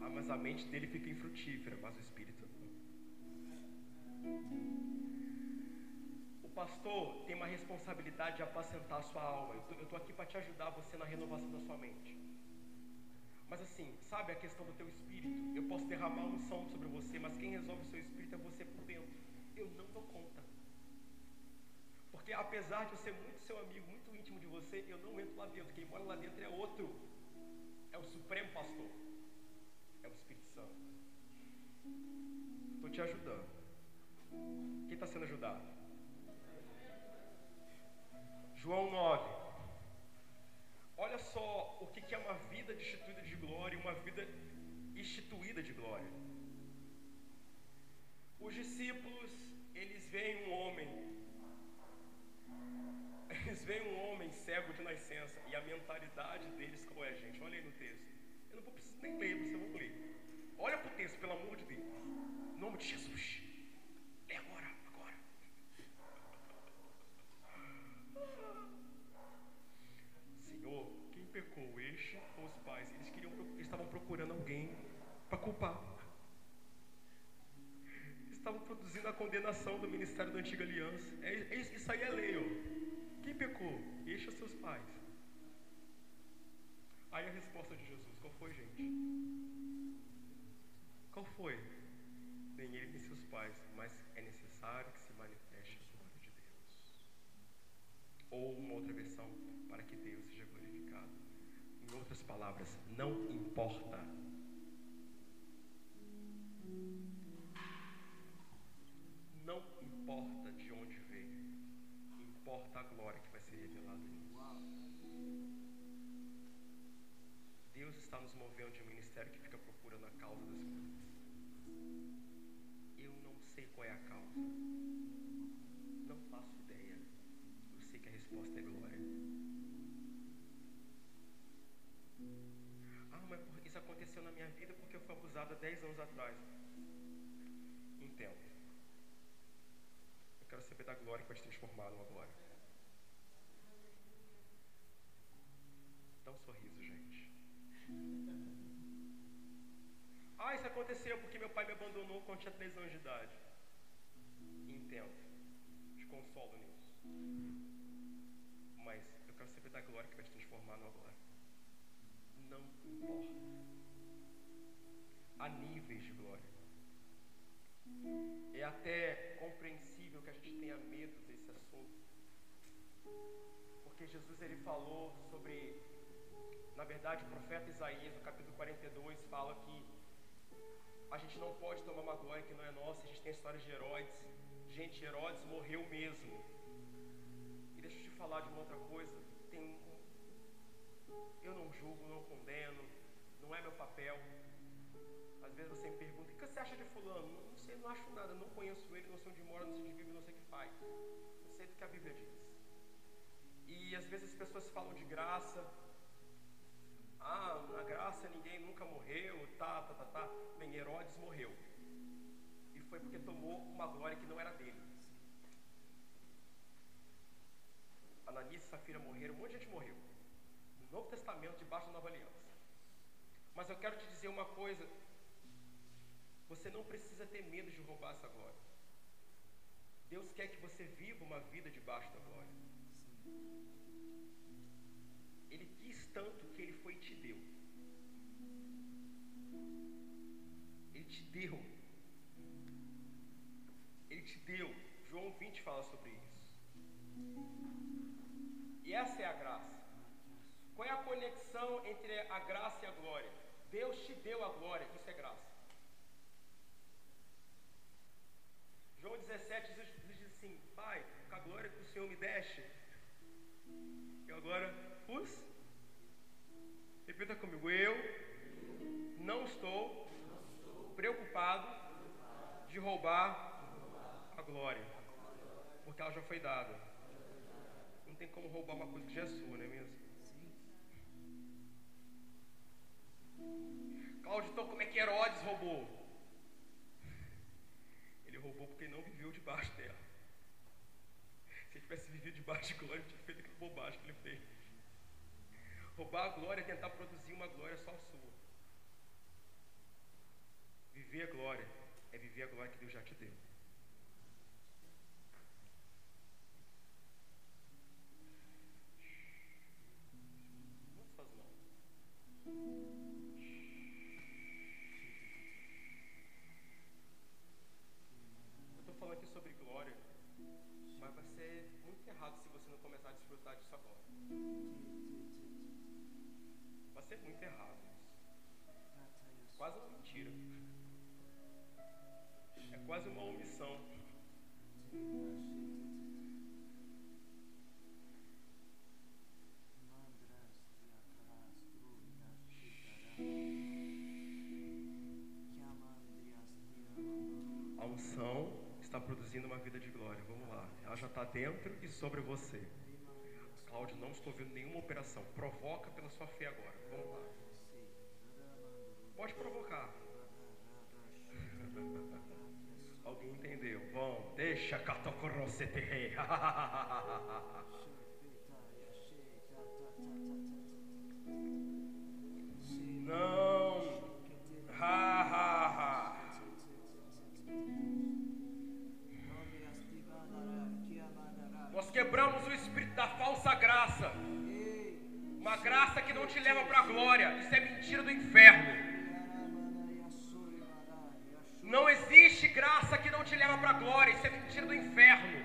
Ah, mas a mente dele fica infrutífera, mas o espírito não. O pastor tem uma responsabilidade de apacentar a sua alma. Eu estou aqui para te ajudar você na renovação da sua mente. Mas assim, sabe a questão do teu espírito? Eu posso derramar um som sobre você, mas quem resolve o seu espírito é você por dentro. Eu não dou conta. Porque apesar de eu ser muito seu amigo, muito íntimo de você, eu não entro lá dentro. Quem mora lá dentro é outro. É o Supremo Pastor. É o Espírito Santo. Estou te ajudando. Quem está sendo ajudado? João 9. Olha só o que é uma vida destituída de glória uma vida instituída de glória. Os discípulos, eles veem um homem, eles veem um homem cego de nascença e a mentalidade deles qual é, gente? Olha aí no texto. Eu não vou nem ler, você vai ler. Olha para o texto, pelo amor de Deus. Em nome de Jesus. É agora, agora. Senhor, quem pecou? Este ou os pais? Eles, queriam, eles estavam procurando alguém para culpar. Estavam produzindo a condenação do ministério da antiga aliança. É, é, isso aí é lei, ó. Quem pecou? Este ou seus pais? Aí a resposta de Jesus, qual foi, gente? Qual foi? Nem ele nem seus pais, mas é necessário que se manifeste a glória de Deus. Ou uma outra versão, para que Deus seja glorificado. Em outras palavras, não importa. Não importa de onde veio, importa a glória que vai ser revelada nisso. Deus está nos movendo de um ministério que fica procurando a causa das coisas. Eu não sei qual é a causa. Há 10 anos atrás. Entendo. Eu quero saber da glória que vai te transformar numa glória. Dá um sorriso, gente. Ah, isso aconteceu porque meu pai me abandonou quando tinha 3 anos de idade. Entendo. Te consolo nisso. Mas eu quero saber da glória que vai te transformar numa glória. Não importa. Há níveis de glória. É até compreensível que a gente tenha medo desse assunto. Porque Jesus ele falou sobre na verdade, o profeta Isaías, no capítulo 42, fala que a gente não pode tomar uma glória que não é nossa. A gente tem a história de Herodes. Gente, Herodes morreu mesmo. E deixa eu te falar de uma outra coisa. Tem um... Eu não julgo, não condeno. Não é meu papel. Às vezes você me pergunta, o que você acha de fulano? Não, não sei, não acho nada. Não conheço ele, não sei onde mora, não sei onde vive, não sei o que faz. Eu sei do que a Bíblia diz. E às vezes as pessoas falam de graça, ah, na graça ninguém nunca morreu, tá, tá, tá, tá. Bem, Herodes morreu. E foi porque tomou uma glória que não era dele. Ananias e Safira morreram, um monte de gente morreu. No Novo Testamento, debaixo da Nova Aliança. Mas eu quero te dizer uma coisa. Você não precisa ter medo de roubar essa glória. Deus quer que você viva uma vida debaixo da glória. Ele quis tanto que ele foi e te deu. Ele te deu. Ele te deu. João 20 fala sobre isso. E essa é a graça. Qual é a conexão entre a graça e a glória? Deus te deu a glória, isso é graça. João 17 diz, assim: Pai, com a glória que o Senhor me deste, eu agora os. Repita comigo, eu não estou preocupado de roubar a glória, porque ela já foi dada. Não tem como roubar uma coisa que já é sua, não é mesmo? Cláudio, então como é que Herodes roubou? Roubou porque não viveu debaixo dela. Se ele tivesse vivido debaixo de glória, tinha feito aquela bobagem que ele fez. Roubar a glória é tentar produzir uma glória só sua. Viver a glória é viver a glória que Deus já te deu. Sobre você. Cláudio, não estou vendo nenhuma operação. Provoca pela sua fé agora. Vamos lá. Pode provocar. Alguém entendeu? Bom, deixa catocorrocete rei. falsa graça. Uma graça que não te leva para a glória. Isso é mentira do inferno. Não existe graça que não te leva para a glória. Isso é mentira do inferno.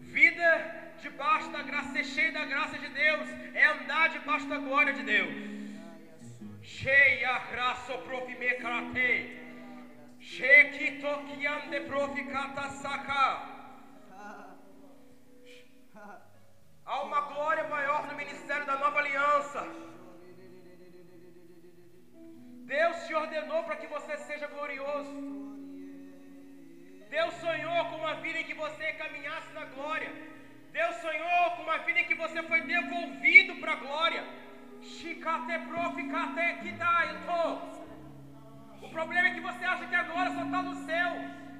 Vida debaixo da graça, ser cheio da graça de Deus, é andar debaixo da glória de Deus. Cheia graça profime karate. Shekito kiande profikata saka. Há uma glória maior no ministério da nova aliança. Deus te ordenou para que você seja glorioso. Deus sonhou com uma vida em que você caminhasse na glória. Deus sonhou com uma vida em que você foi devolvido para a glória. O problema é que você acha que a glória só está no céu.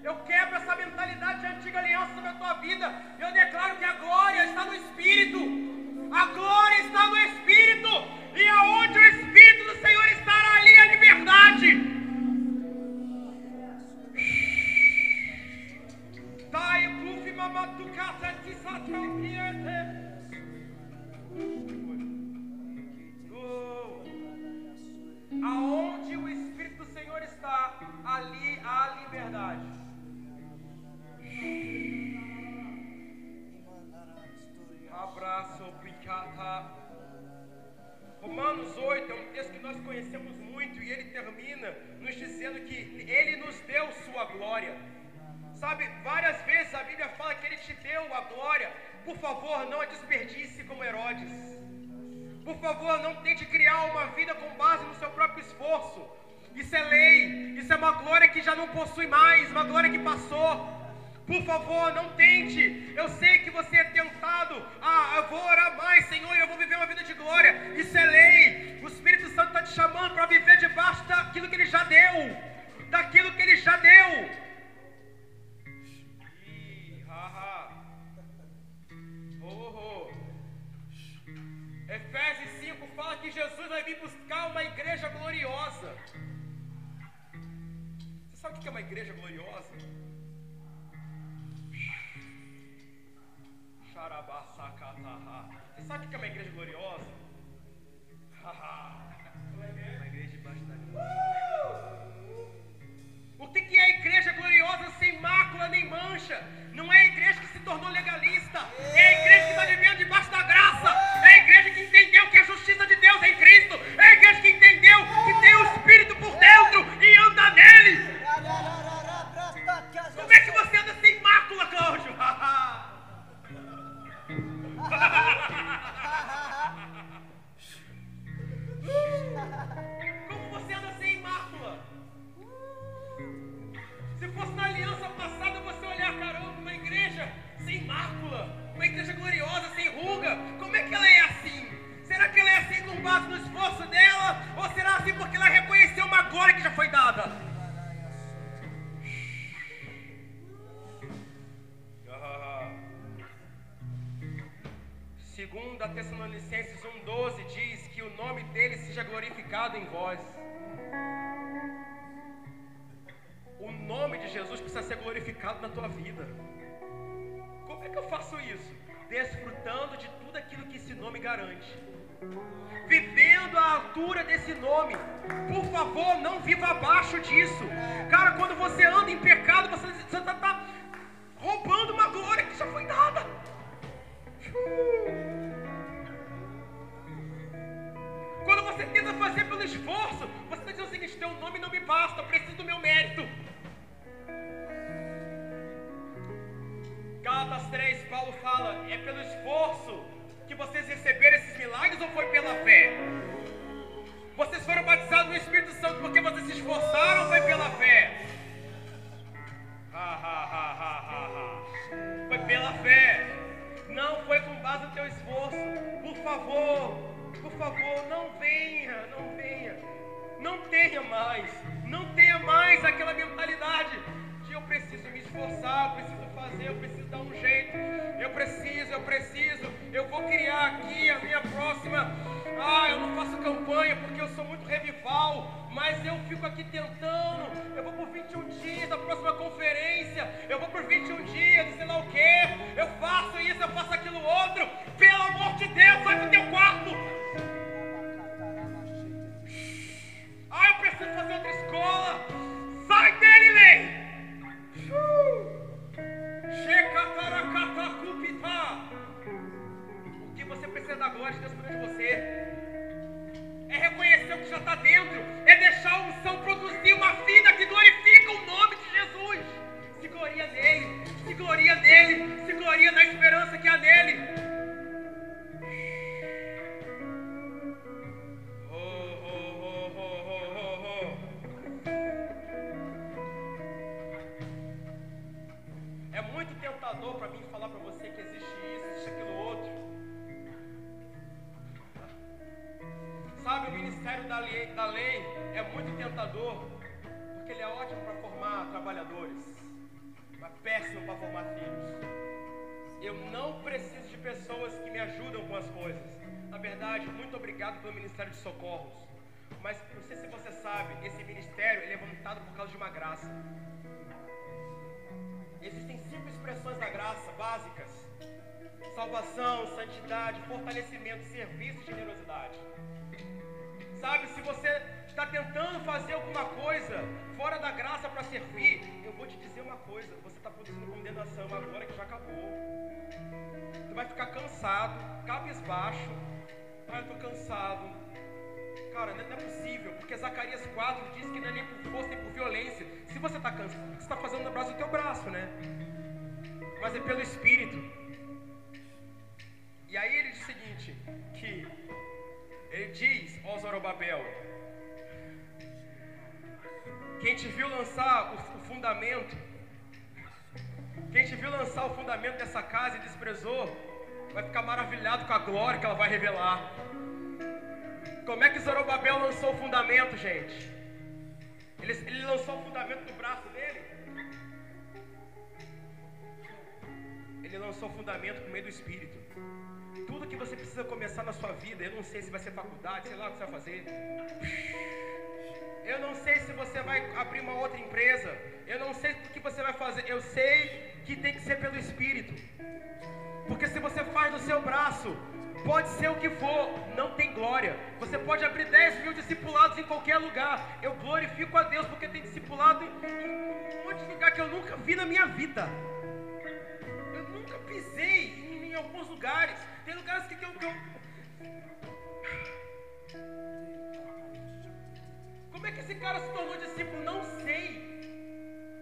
Eu quebro essa mentalidade de antiga aliança sobre a tua vida. Eu declaro que a glória está no Espírito. A glória está no Espírito. E aonde o Espírito do Senhor estará ali a liberdade. Tisataupiete. Oh. Aonde o Espírito do Senhor está, ali há liberdade. Abraço, picata. Romanos 8 é um texto que nós conhecemos muito e ele termina nos dizendo que ele nos deu sua glória. Sabe, várias vezes a Bíblia fala que ele te deu a glória. Por favor, não a desperdice como Herodes. Por favor, não tente criar uma vida com base no seu próprio esforço. Isso é lei, isso é uma glória que já não possui mais, uma glória que passou. Por favor, não tente. Eu sei que você é tentado. Ah, eu vou orar mais, Senhor, e eu vou viver uma vida de glória. Isso é lei. O Espírito Santo está te chamando para viver debaixo daquilo que Ele já deu. Daquilo que Ele já deu. Ih, ha, ha. Oh, oh. Efésios 5 fala que Jesus vai vir buscar uma igreja gloriosa. Você sabe o que é uma igreja gloriosa? Você sabe o que é uma igreja gloriosa? uma igreja debaixo da Socorros. Mas não sei se você sabe, esse ministério ele é voltado por causa de uma graça. Existem cinco expressões da graça básicas: salvação, santidade, fortalecimento, serviço e generosidade. Sabe, se você está tentando fazer alguma coisa fora da graça para servir, eu vou te dizer uma coisa: você está produzindo condenação agora que já acabou. Você vai ficar cansado, cabisbaixo. Ah, eu estou cansado. Cara, não é, possível, porque Zacarias 4 diz que não é nem por força nem por violência. Se você está cansado, o que você está fazendo no braço do teu braço, né? Mas é pelo Espírito. E aí ele diz o seguinte, que ele diz ó Zorobabel, quem te viu lançar o fundamento, quem te viu lançar o fundamento dessa casa e desprezou, vai ficar maravilhado com a glória que ela vai revelar. Como é que Zorobabel lançou o fundamento, gente? Ele, ele lançou o fundamento do braço dele? Ele lançou o fundamento por meio do Espírito. Tudo que você precisa começar na sua vida, eu não sei se vai ser faculdade, sei lá o que você vai fazer. Eu não sei se você vai abrir uma outra empresa. Eu não sei o que você vai fazer. Eu sei que tem que ser pelo Espírito. Porque se você faz do seu braço, pode ser o que for, não tem glória. Você pode abrir 10 mil discipulados em qualquer lugar. Eu glorifico a Deus porque tem discipulado em, um monte de lugar que eu nunca vi na minha vida. Eu nunca pisei em, em alguns lugares. Tem lugares que, que eu. Como é que esse cara se tornou discípulo? Não sei.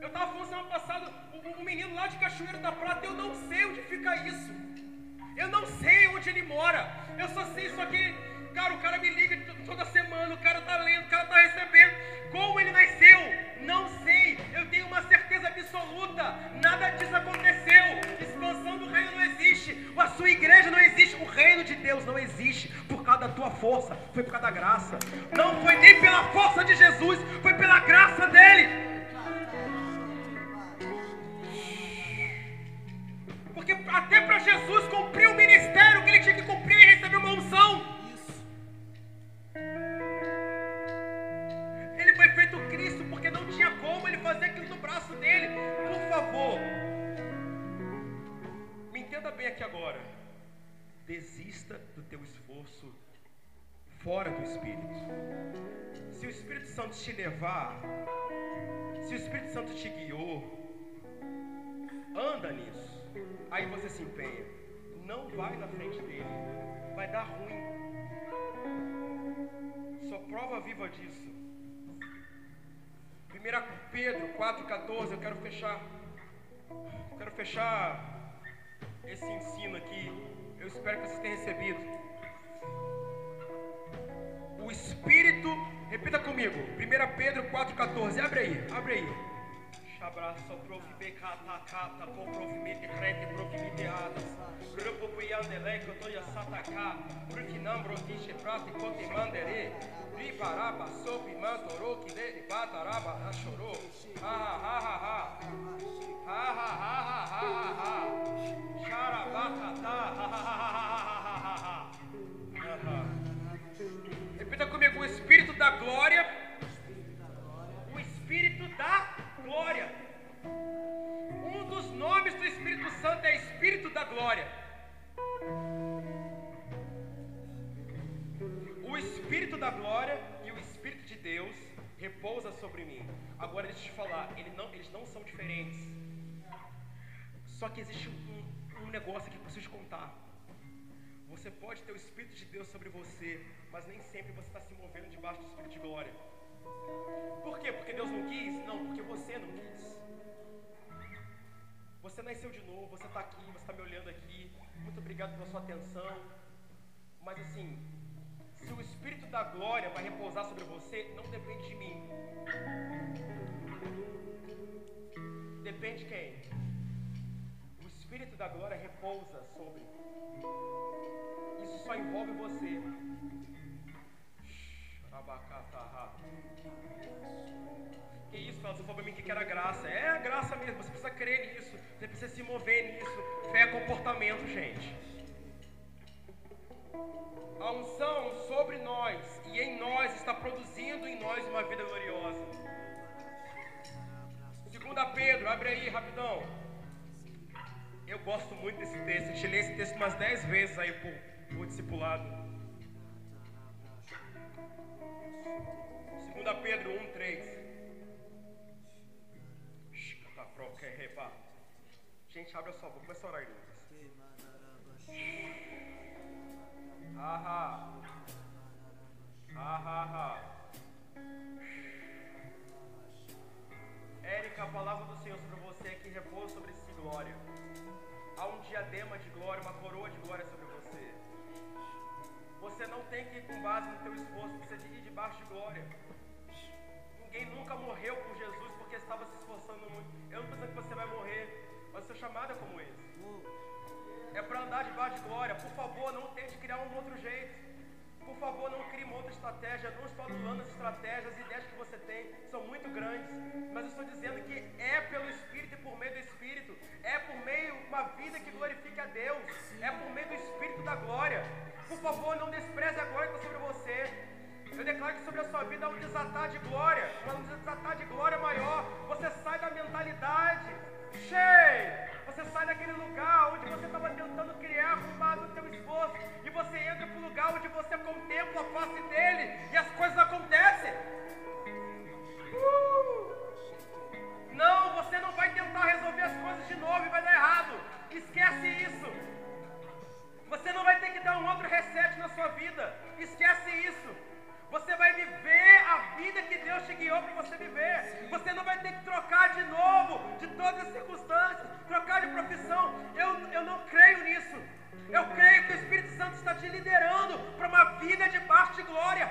Eu estava falando semana passada, um menino lá de Cachoeiro da Prata, eu não sei onde fica isso. Eu não sei onde ele mora. Eu só sei isso aqui. Cara, o cara me liga toda semana, o cara tá lendo, o cara tá recebendo. Como ele nasceu? Não sei. Eu tenho uma certeza absoluta. Nada disso aconteceu. Expansão do reino não existe. A sua igreja não existe. O reino de Deus não existe por causa da tua força. Foi por causa da graça. Não foi nem pela força de Jesus, foi pela graça dele. Porque até para Jesus cumprir o ministério que ele tinha que cumprir, ele recebeu uma unção. Ele foi feito Cristo porque não tinha como ele fazer aquilo no braço dele. Por favor, me entenda bem aqui agora. Desista do teu esforço fora do Espírito. Se o Espírito Santo te levar, se o Espírito Santo te guiou, anda nisso. Aí você se empenha. Não vai na frente dele. Vai dar ruim. Só prova viva disso. 1 Pedro 4,14, eu quero fechar. Eu quero fechar esse ensino aqui. Eu espero que vocês tenham recebido. O Espírito, repita comigo. 1 Pedro 4,14. Abre aí, abre aí. Abraço becata cata po profi mete crete profi miteadas. Grupo piande leco toya sataka. Brufinam brotiche prate kote mandere. Riparaba sopi mantoro que de bataraba achorou. Ha ha ha ha. Ha ha ha ha ha ha ha. Charabacata. Ha ha ha ha ha ha ha. Repita comigo, o Espírito da glória. O Espírito da glória. O Espírito da glória e o Espírito de Deus repousa sobre mim. Agora deixa eu te falar, ele não, eles não são diferentes. Só que existe um, um negócio que eu preciso te contar. Você pode ter o Espírito de Deus sobre você, mas nem sempre você está se movendo debaixo do Espírito de glória. Por quê? Porque Deus não quis? Não, porque você não quis. Você nasceu de novo, você está aqui, você está me olhando aqui. Muito obrigado pela sua atenção. Mas assim, se o Espírito da glória vai repousar sobre você, não depende de mim. Depende de quem? O Espírito da glória repousa sobre. Isso só envolve você. Falou pra mim que era graça. É a graça mesmo, você precisa crer nisso. Você precisa se mover nisso. Fé é comportamento, gente. A unção sobre nós e em nós está produzindo em nós uma vida gloriosa. Segunda Pedro, abre aí rapidão. Eu gosto muito desse texto. A gente lê esse texto umas 10 vezes aí por, por discipulado. Segunda Pedro 1, 3. Gente, abre a sua boca, começa a orar línguas. Ahá. Ahá. Érica, a palavra do Senhor sobre você é que repousa sobre si glória. Há um diadema de glória, uma coroa de glória sobre você. Você não tem que ir com base no teu esforço, você ir debaixo de glória. Ninguém nunca morreu por Jesus porque estava se esforçando muito. Eu não estou dizendo que você vai morrer, chamado é como esse. É para andar debaixo de glória. Por favor, não tente criar um outro jeito. Por favor, não crie uma outra estratégia. Não estou anulando as estratégias, as ideias que você tem são muito grandes. Mas eu estou dizendo que é pelo Espírito e por meio do Espírito. É por meio de uma vida que glorifique a Deus. É por meio do Espírito da glória. Por favor, não despreze a glória que está sobre você. Eu declaro que sobre a sua vida há um desatar de glória, um desatar de glória maior. Você sai da mentalidade cheio. Você sai daquele lugar onde você estava tentando criar base no teu esforço. E você entra para o lugar onde você contempla a face dele. E as coisas acontecem. Uh! Não, você não vai tentar resolver as coisas de novo e vai dar errado. Esquece isso. Você não vai ter que dar um outro reset na sua vida. Esquece isso. Você vai viver a vida que Deus te guiou para você viver. Você não vai ter que trocar de novo, de todas as circunstâncias, trocar de profissão. Eu, eu não creio nisso. Eu creio que o Espírito Santo está te liderando para uma vida de parte de glória.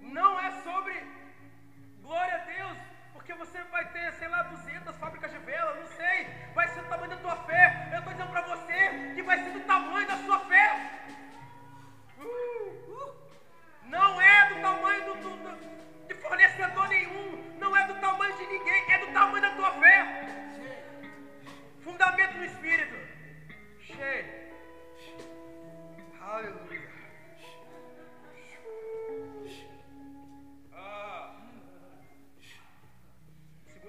Não é sobre glória a Deus, porque você vai ter, sei lá, 200 fábricas de vela, não sei. Vai ser o tamanho da tua fé. Eu estou dizendo para você que vai ser do tamanho da sua fé. Não é do tamanho do, do, do, de fornecedor nenhum. Não é do tamanho de ninguém. É do tamanho da tua fé. Fundamento no Espírito. Cheio. Aleluia.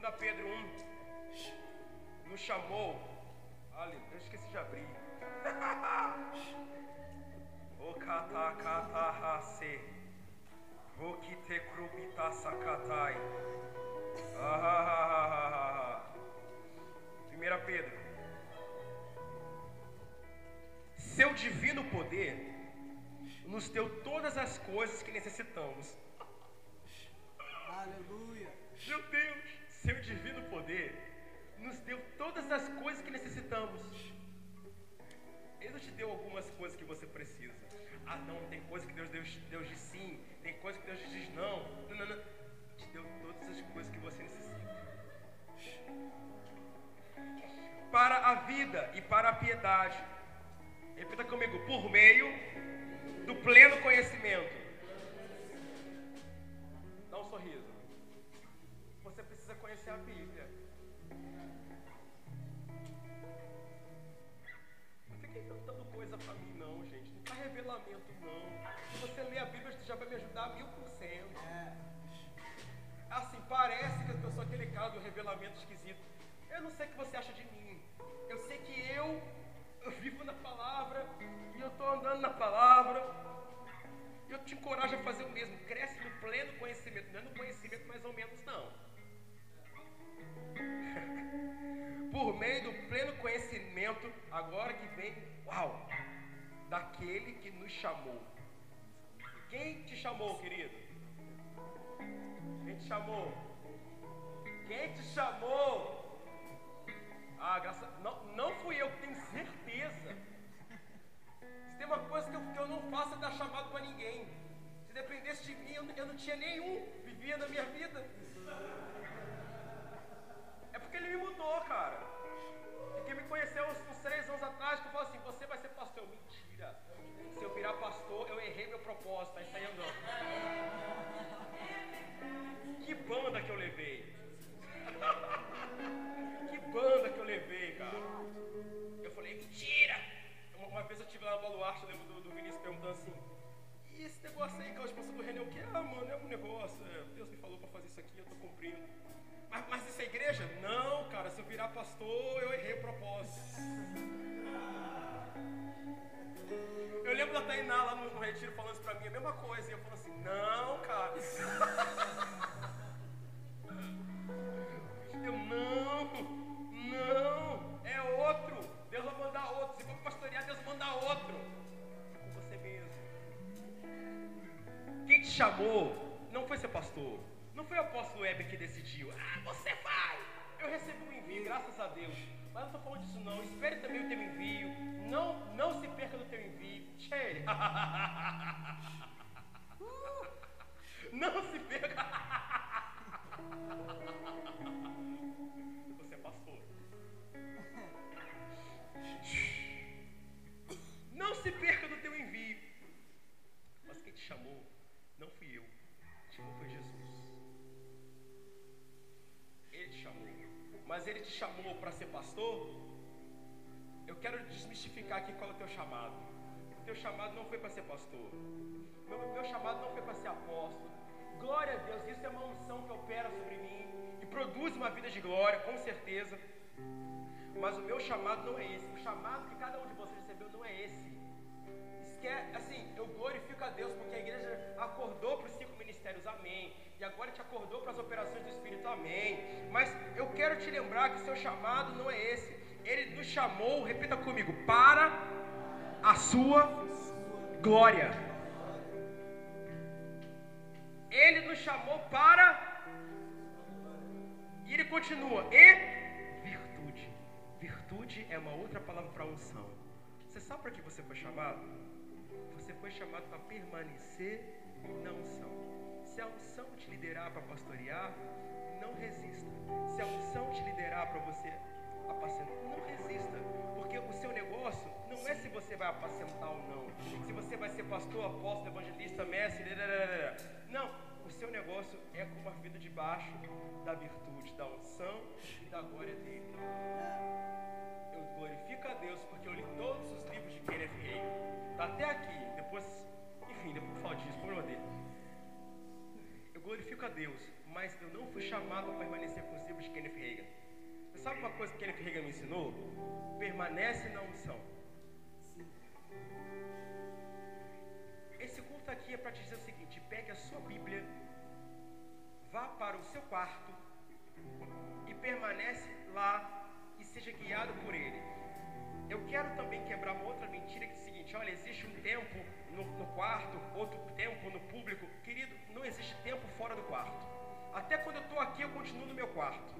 2 Pedro 1 nos chamou. Olha, eu esqueci de abrir. O kata kata hase. O kite krubita sakatai. Ah, 1 Pedro. Seu divino poder nos deu todas as coisas que necessitamos. Aleluia. Meu Deus, seu divino poder nos deu todas as coisas que necessitamos. Ele não te deu algumas coisas que você precisa. Ah, não, tem coisa que Deus, Deus, Deus diz sim, tem coisa que Deus diz não. Não, não, não. Te deu todas as coisas que você necessita. Para a vida e para a piedade. Repita comigo, por meio do pleno conhecimento. Dá um sorriso. Você conhecer a Bíblia. Não fica inventando coisa pra mim, não, gente. Não tá revelamento, não. Se você ler a Bíblia, já vai me ajudar mil por cento. Assim, parece que eu sou aquele cara do revelamento esquisito. Eu não sei o que você acha de mim. Eu sei que eu, eu vivo na palavra e eu estou andando na palavra. Eu te encorajo a fazer o mesmo. Cresce no pleno conhecimento. Não é no conhecimento mais ou menos, não. Por meio do pleno conhecimento, agora que vem, uau, daquele que nos chamou. Quem te chamou, querido? Quem te chamou? Quem te chamou? Ah, graças não, não fui eu, tenho certeza. Se tem uma coisa que eu, que eu não faço é dar chamado para ninguém. Se dependesse de mim, eu, eu não tinha nenhum vivia na minha vida. Porque ele me mudou, cara. E quem me conheceu uns, uns três anos atrás, que falou assim, você vai ser pastor. Mentira. Se eu virar pastor, eu errei meu propósito, aí saí andando. Que banda que eu levei. que banda que eu levei, cara. Eu falei, mentira! Uma, vez eu estive lá no baluarte, lembro do, do Vinícius perguntando assim, esse negócio aí, aquela expansão do René, o que? Ah, mano, é um negócio, é, Deus me falou pra fazer isso aqui, eu tô cumprindo. Mas, mas isso é igreja? Não, cara, se eu virar pastor, eu errei o propósito. Eu lembro da Tainá lá no, no retiro falando isso pra mim, a mesma coisa. E eu falo assim, não, cara. chamou não foi ser pastor. Não foi o apóstolo Weber que decidiu. Ah, você vai. Eu recebi um envio, graças a Deus. Mas não estou falando disso não. Espere também o teu envio. Não, não se perca do teu envio. Tchê. Não se perca. Mas ele te chamou para ser pastor? Eu quero desmistificar aqui qual é o teu chamado. O teu chamado não foi para ser pastor. Meu, meu chamado não foi para ser apóstolo. Glória a Deus, isso é uma unção que opera sobre mim e produz uma vida de glória, com certeza. Mas o meu chamado não é esse. O chamado que cada um de vocês recebeu não é esse. Isso que é, assim, eu glorifico a Deus porque a igreja acordou para os cinco ministérios, amém. E agora te acordou para as operações do Espírito, amém. Mas eu quero te lembrar que o seu chamado não é esse. Ele nos chamou, repita comigo, para a sua glória. Ele nos chamou para. E ele continua. E virtude. Virtude é uma outra palavra para unção. Você sabe para que você foi chamado? Você foi chamado para permanecer na unção. Se a unção te liderar para pastorear, não resista. Se a unção te liderar para você apacentar, não resista. Porque o seu negócio não é se você vai apacentar ou não. Se você vai ser pastor, apóstolo, evangelista, mestre, não. O seu negócio é como a vida debaixo da virtude, da unção e da glória dele. Tá até aqui. Depois, enfim, depois falo disso, problema dele. Eu glorifico a Deus, mas eu não fui chamado a permanecer com os livros de Kenneth Hagin. Você sabe uma coisa que Kenneth Hagin me ensinou? Permanece na unção. Esse culto aqui é para te dizer o seguinte: pegue a sua Bíblia, vá para o seu quarto e permanece lá e seja guiado por Ele. Eu quero também quebrar uma outra mentira que é o seguinte: olha, existe um tempo no, no quarto, outro tempo no público. Querido, não existe tempo fora do quarto. Até quando eu estou aqui, eu continuo no meu quarto.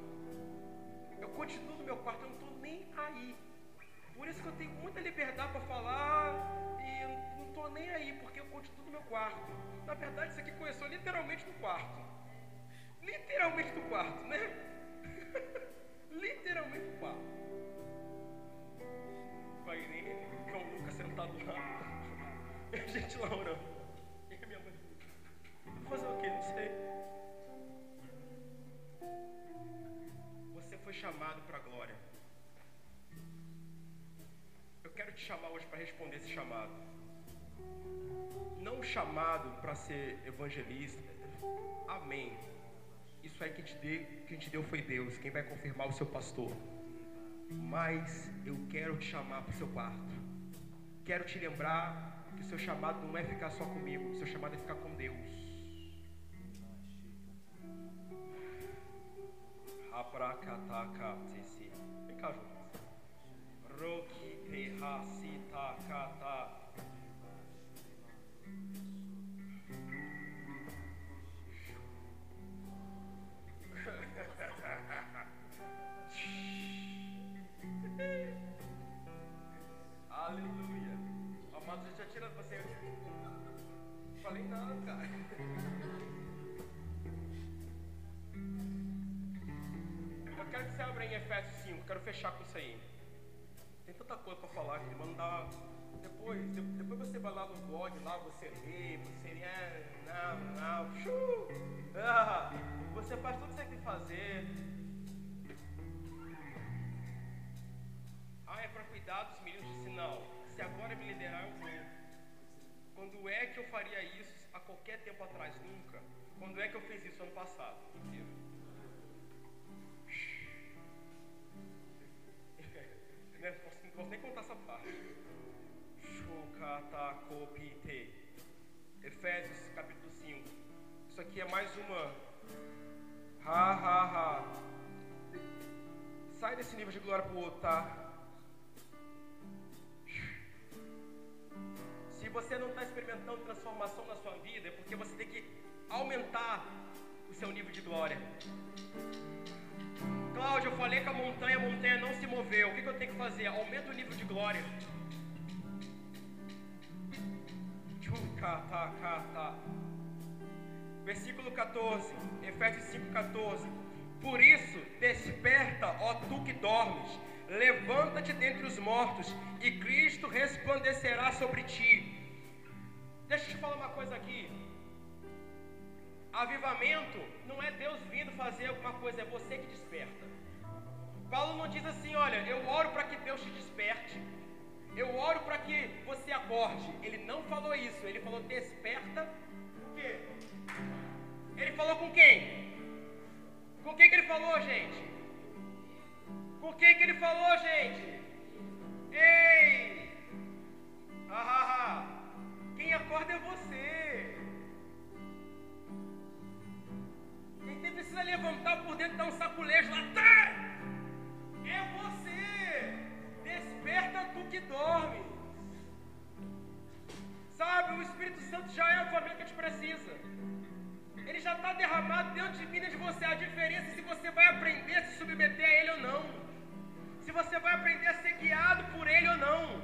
Eu continuo no meu quarto, eu não estou nem aí. Por isso que eu tenho muita liberdade para falar e não estou nem aí, porque eu continuo no meu quarto. Na verdade, isso aqui começou literalmente no quarto. Literalmente no quarto, né? literalmente no quarto. Com a Com o Lucas sentado lá. E a gente lá orando. E minha mãe. Fazer o quê? Não sei. Você foi chamado para a glória. Eu quero te chamar hoje para responder esse chamado. Não chamado para ser evangelista. Amém. Isso aí que te, deu, quem te deu foi Deus. Quem vai confirmar o seu pastor. Mas eu quero te chamar para o seu quarto. Quero te lembrar que o seu chamado não é ficar só comigo. O seu chamado é ficar com Deus. Vem cá, Jonas. Roki kata. Você abra em Efésios 5. Quero fechar com isso aí. Tem tanta coisa para falar que mandar. Depois, de- depois você vai lá no blog, lá você lê, você. ah, Não, não, ah, você faz tudo que você tem que fazer. Ah, é para cuidar dos meninos de sinal. Se agora me liderar, eu vou. Quando é que eu faria isso há qualquer tempo atrás? Nunca. Quando é que eu fiz isso ano passado? Mentira. Né, posso, não posso nem contar essa parte. Shukatakopite. Efésios capítulo 5. Isso aqui é mais uma. Ha ha ha. Sai desse nível de glória pro outro, tá? Se você não está experimentando transformação na sua vida, é porque você tem que aumentar seu nível de glória. Cláudio, eu falei que a montanha, a montanha não se moveu. O que, que eu tenho que fazer? Aumenta o nível de glória. Versículo 14, Efésios 5,14. Por isso, desperta, ó tu que dormes, levanta-te dentre os mortos, e Cristo resplandecerá sobre ti. Deixa eu te falar uma coisa aqui. Avivamento não é Deus vindo fazer alguma coisa, é você que desperta. Paulo não diz assim, olha, eu oro para que Deus te desperte. Eu oro para que você acorde. Ele não falou isso, ele falou desperta. O quê? Ele falou com quem? Com quem que ele falou, gente? Com quem que ele falou, gente? Ei! Ah, ah, ah. Quem acorda é você. Quem tem- precisa levantar por dentro, dar um saculejo lá. Tá! É você. Desperta tu que dorme. Sabe, o Espírito Santo já é a família que a gente precisa. Ele já está derramado dentro de mim, dentro de você. A diferença é se você vai aprender a se submeter a Ele ou não. Se você vai aprender a ser guiado por Ele ou não.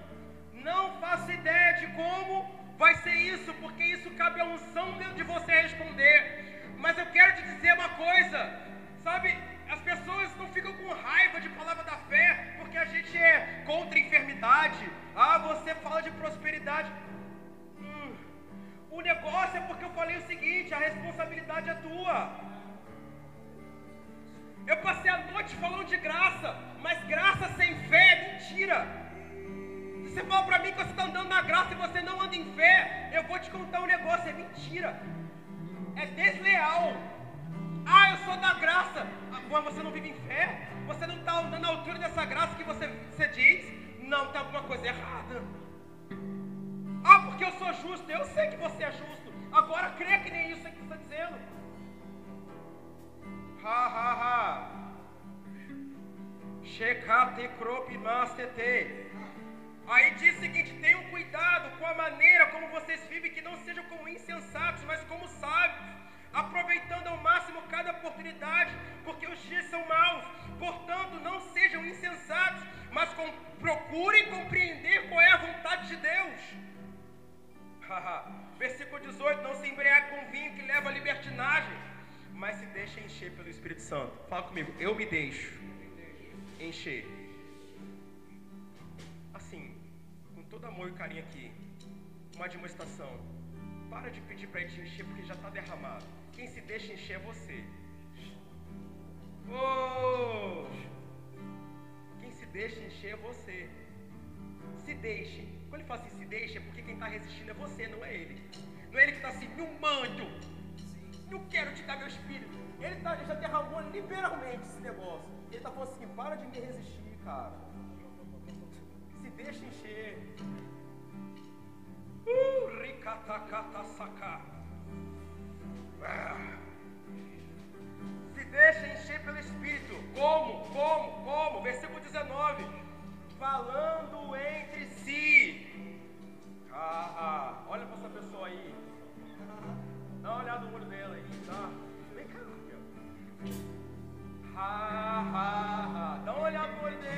Não faço ideia de como vai ser isso, porque isso cabe a unção dentro de você responder. Mas eu quero te dizer uma coisa, sabe? As pessoas não ficam com raiva de palavra da fé, porque a gente é contra a enfermidade. Ah, você fala de prosperidade. Hum, o negócio é porque eu falei o seguinte: a responsabilidade é tua. Eu passei a noite falando de graça, mas graça sem fé é mentira. Se você fala pra mim que você está andando na graça e você não anda em fé, eu vou te contar um negócio: é mentira, é desleal. Ah, eu sou da graça, ah, mas você não vive em fé? Você não está andando à altura dessa graça que você, você diz? Não, tem alguma coisa errada. Ah, porque eu sou justo. Eu sei que você é justo. Agora crê que nem isso que você está dizendo. Ha ha ha. Shekate kropi mastete. Aí diz o seguinte: tenham cuidado com a maneira como vocês vivem, que não sejam como insensatos, mas como sábios, aproveitando ao máximo cada oportunidade, porque os dias são maus. Portanto, não sejam insensatos, mas com- procurem compreender qual é a vontade de Deus. Versículo 18: Não se embriague com vinho que leva à libertinagem, mas se deixa encher pelo Espírito Santo. Fala comigo, eu me deixo encher. todo amor e carinho aqui. Uma demonstração. Para de pedir para ele te encher porque já está derramado. Quem se deixa encher é você. Oh! Quem se deixa encher é você. Se deixe. Quando ele fala assim, se deixe, é porque quem está resistindo é você, não é ele. Não é ele que está assim, me humando. Não quero te dar meu espírito. Ele, tá, ele já derramou liberalmente esse negócio. Ele está falando assim, para de me resistir, cara deixa encher. Uh, ricatakatasaká. saca. Ah. Se deixa encher pelo Espírito. Como? Como? Como? Versículo 19. Falando entre si. Ah, ah. Olha para essa pessoa aí. Dá uma olhada no olho dela aí. Tá? Vem cá, meu. Ha, ha, ha. Dá uma olhada no olho dela.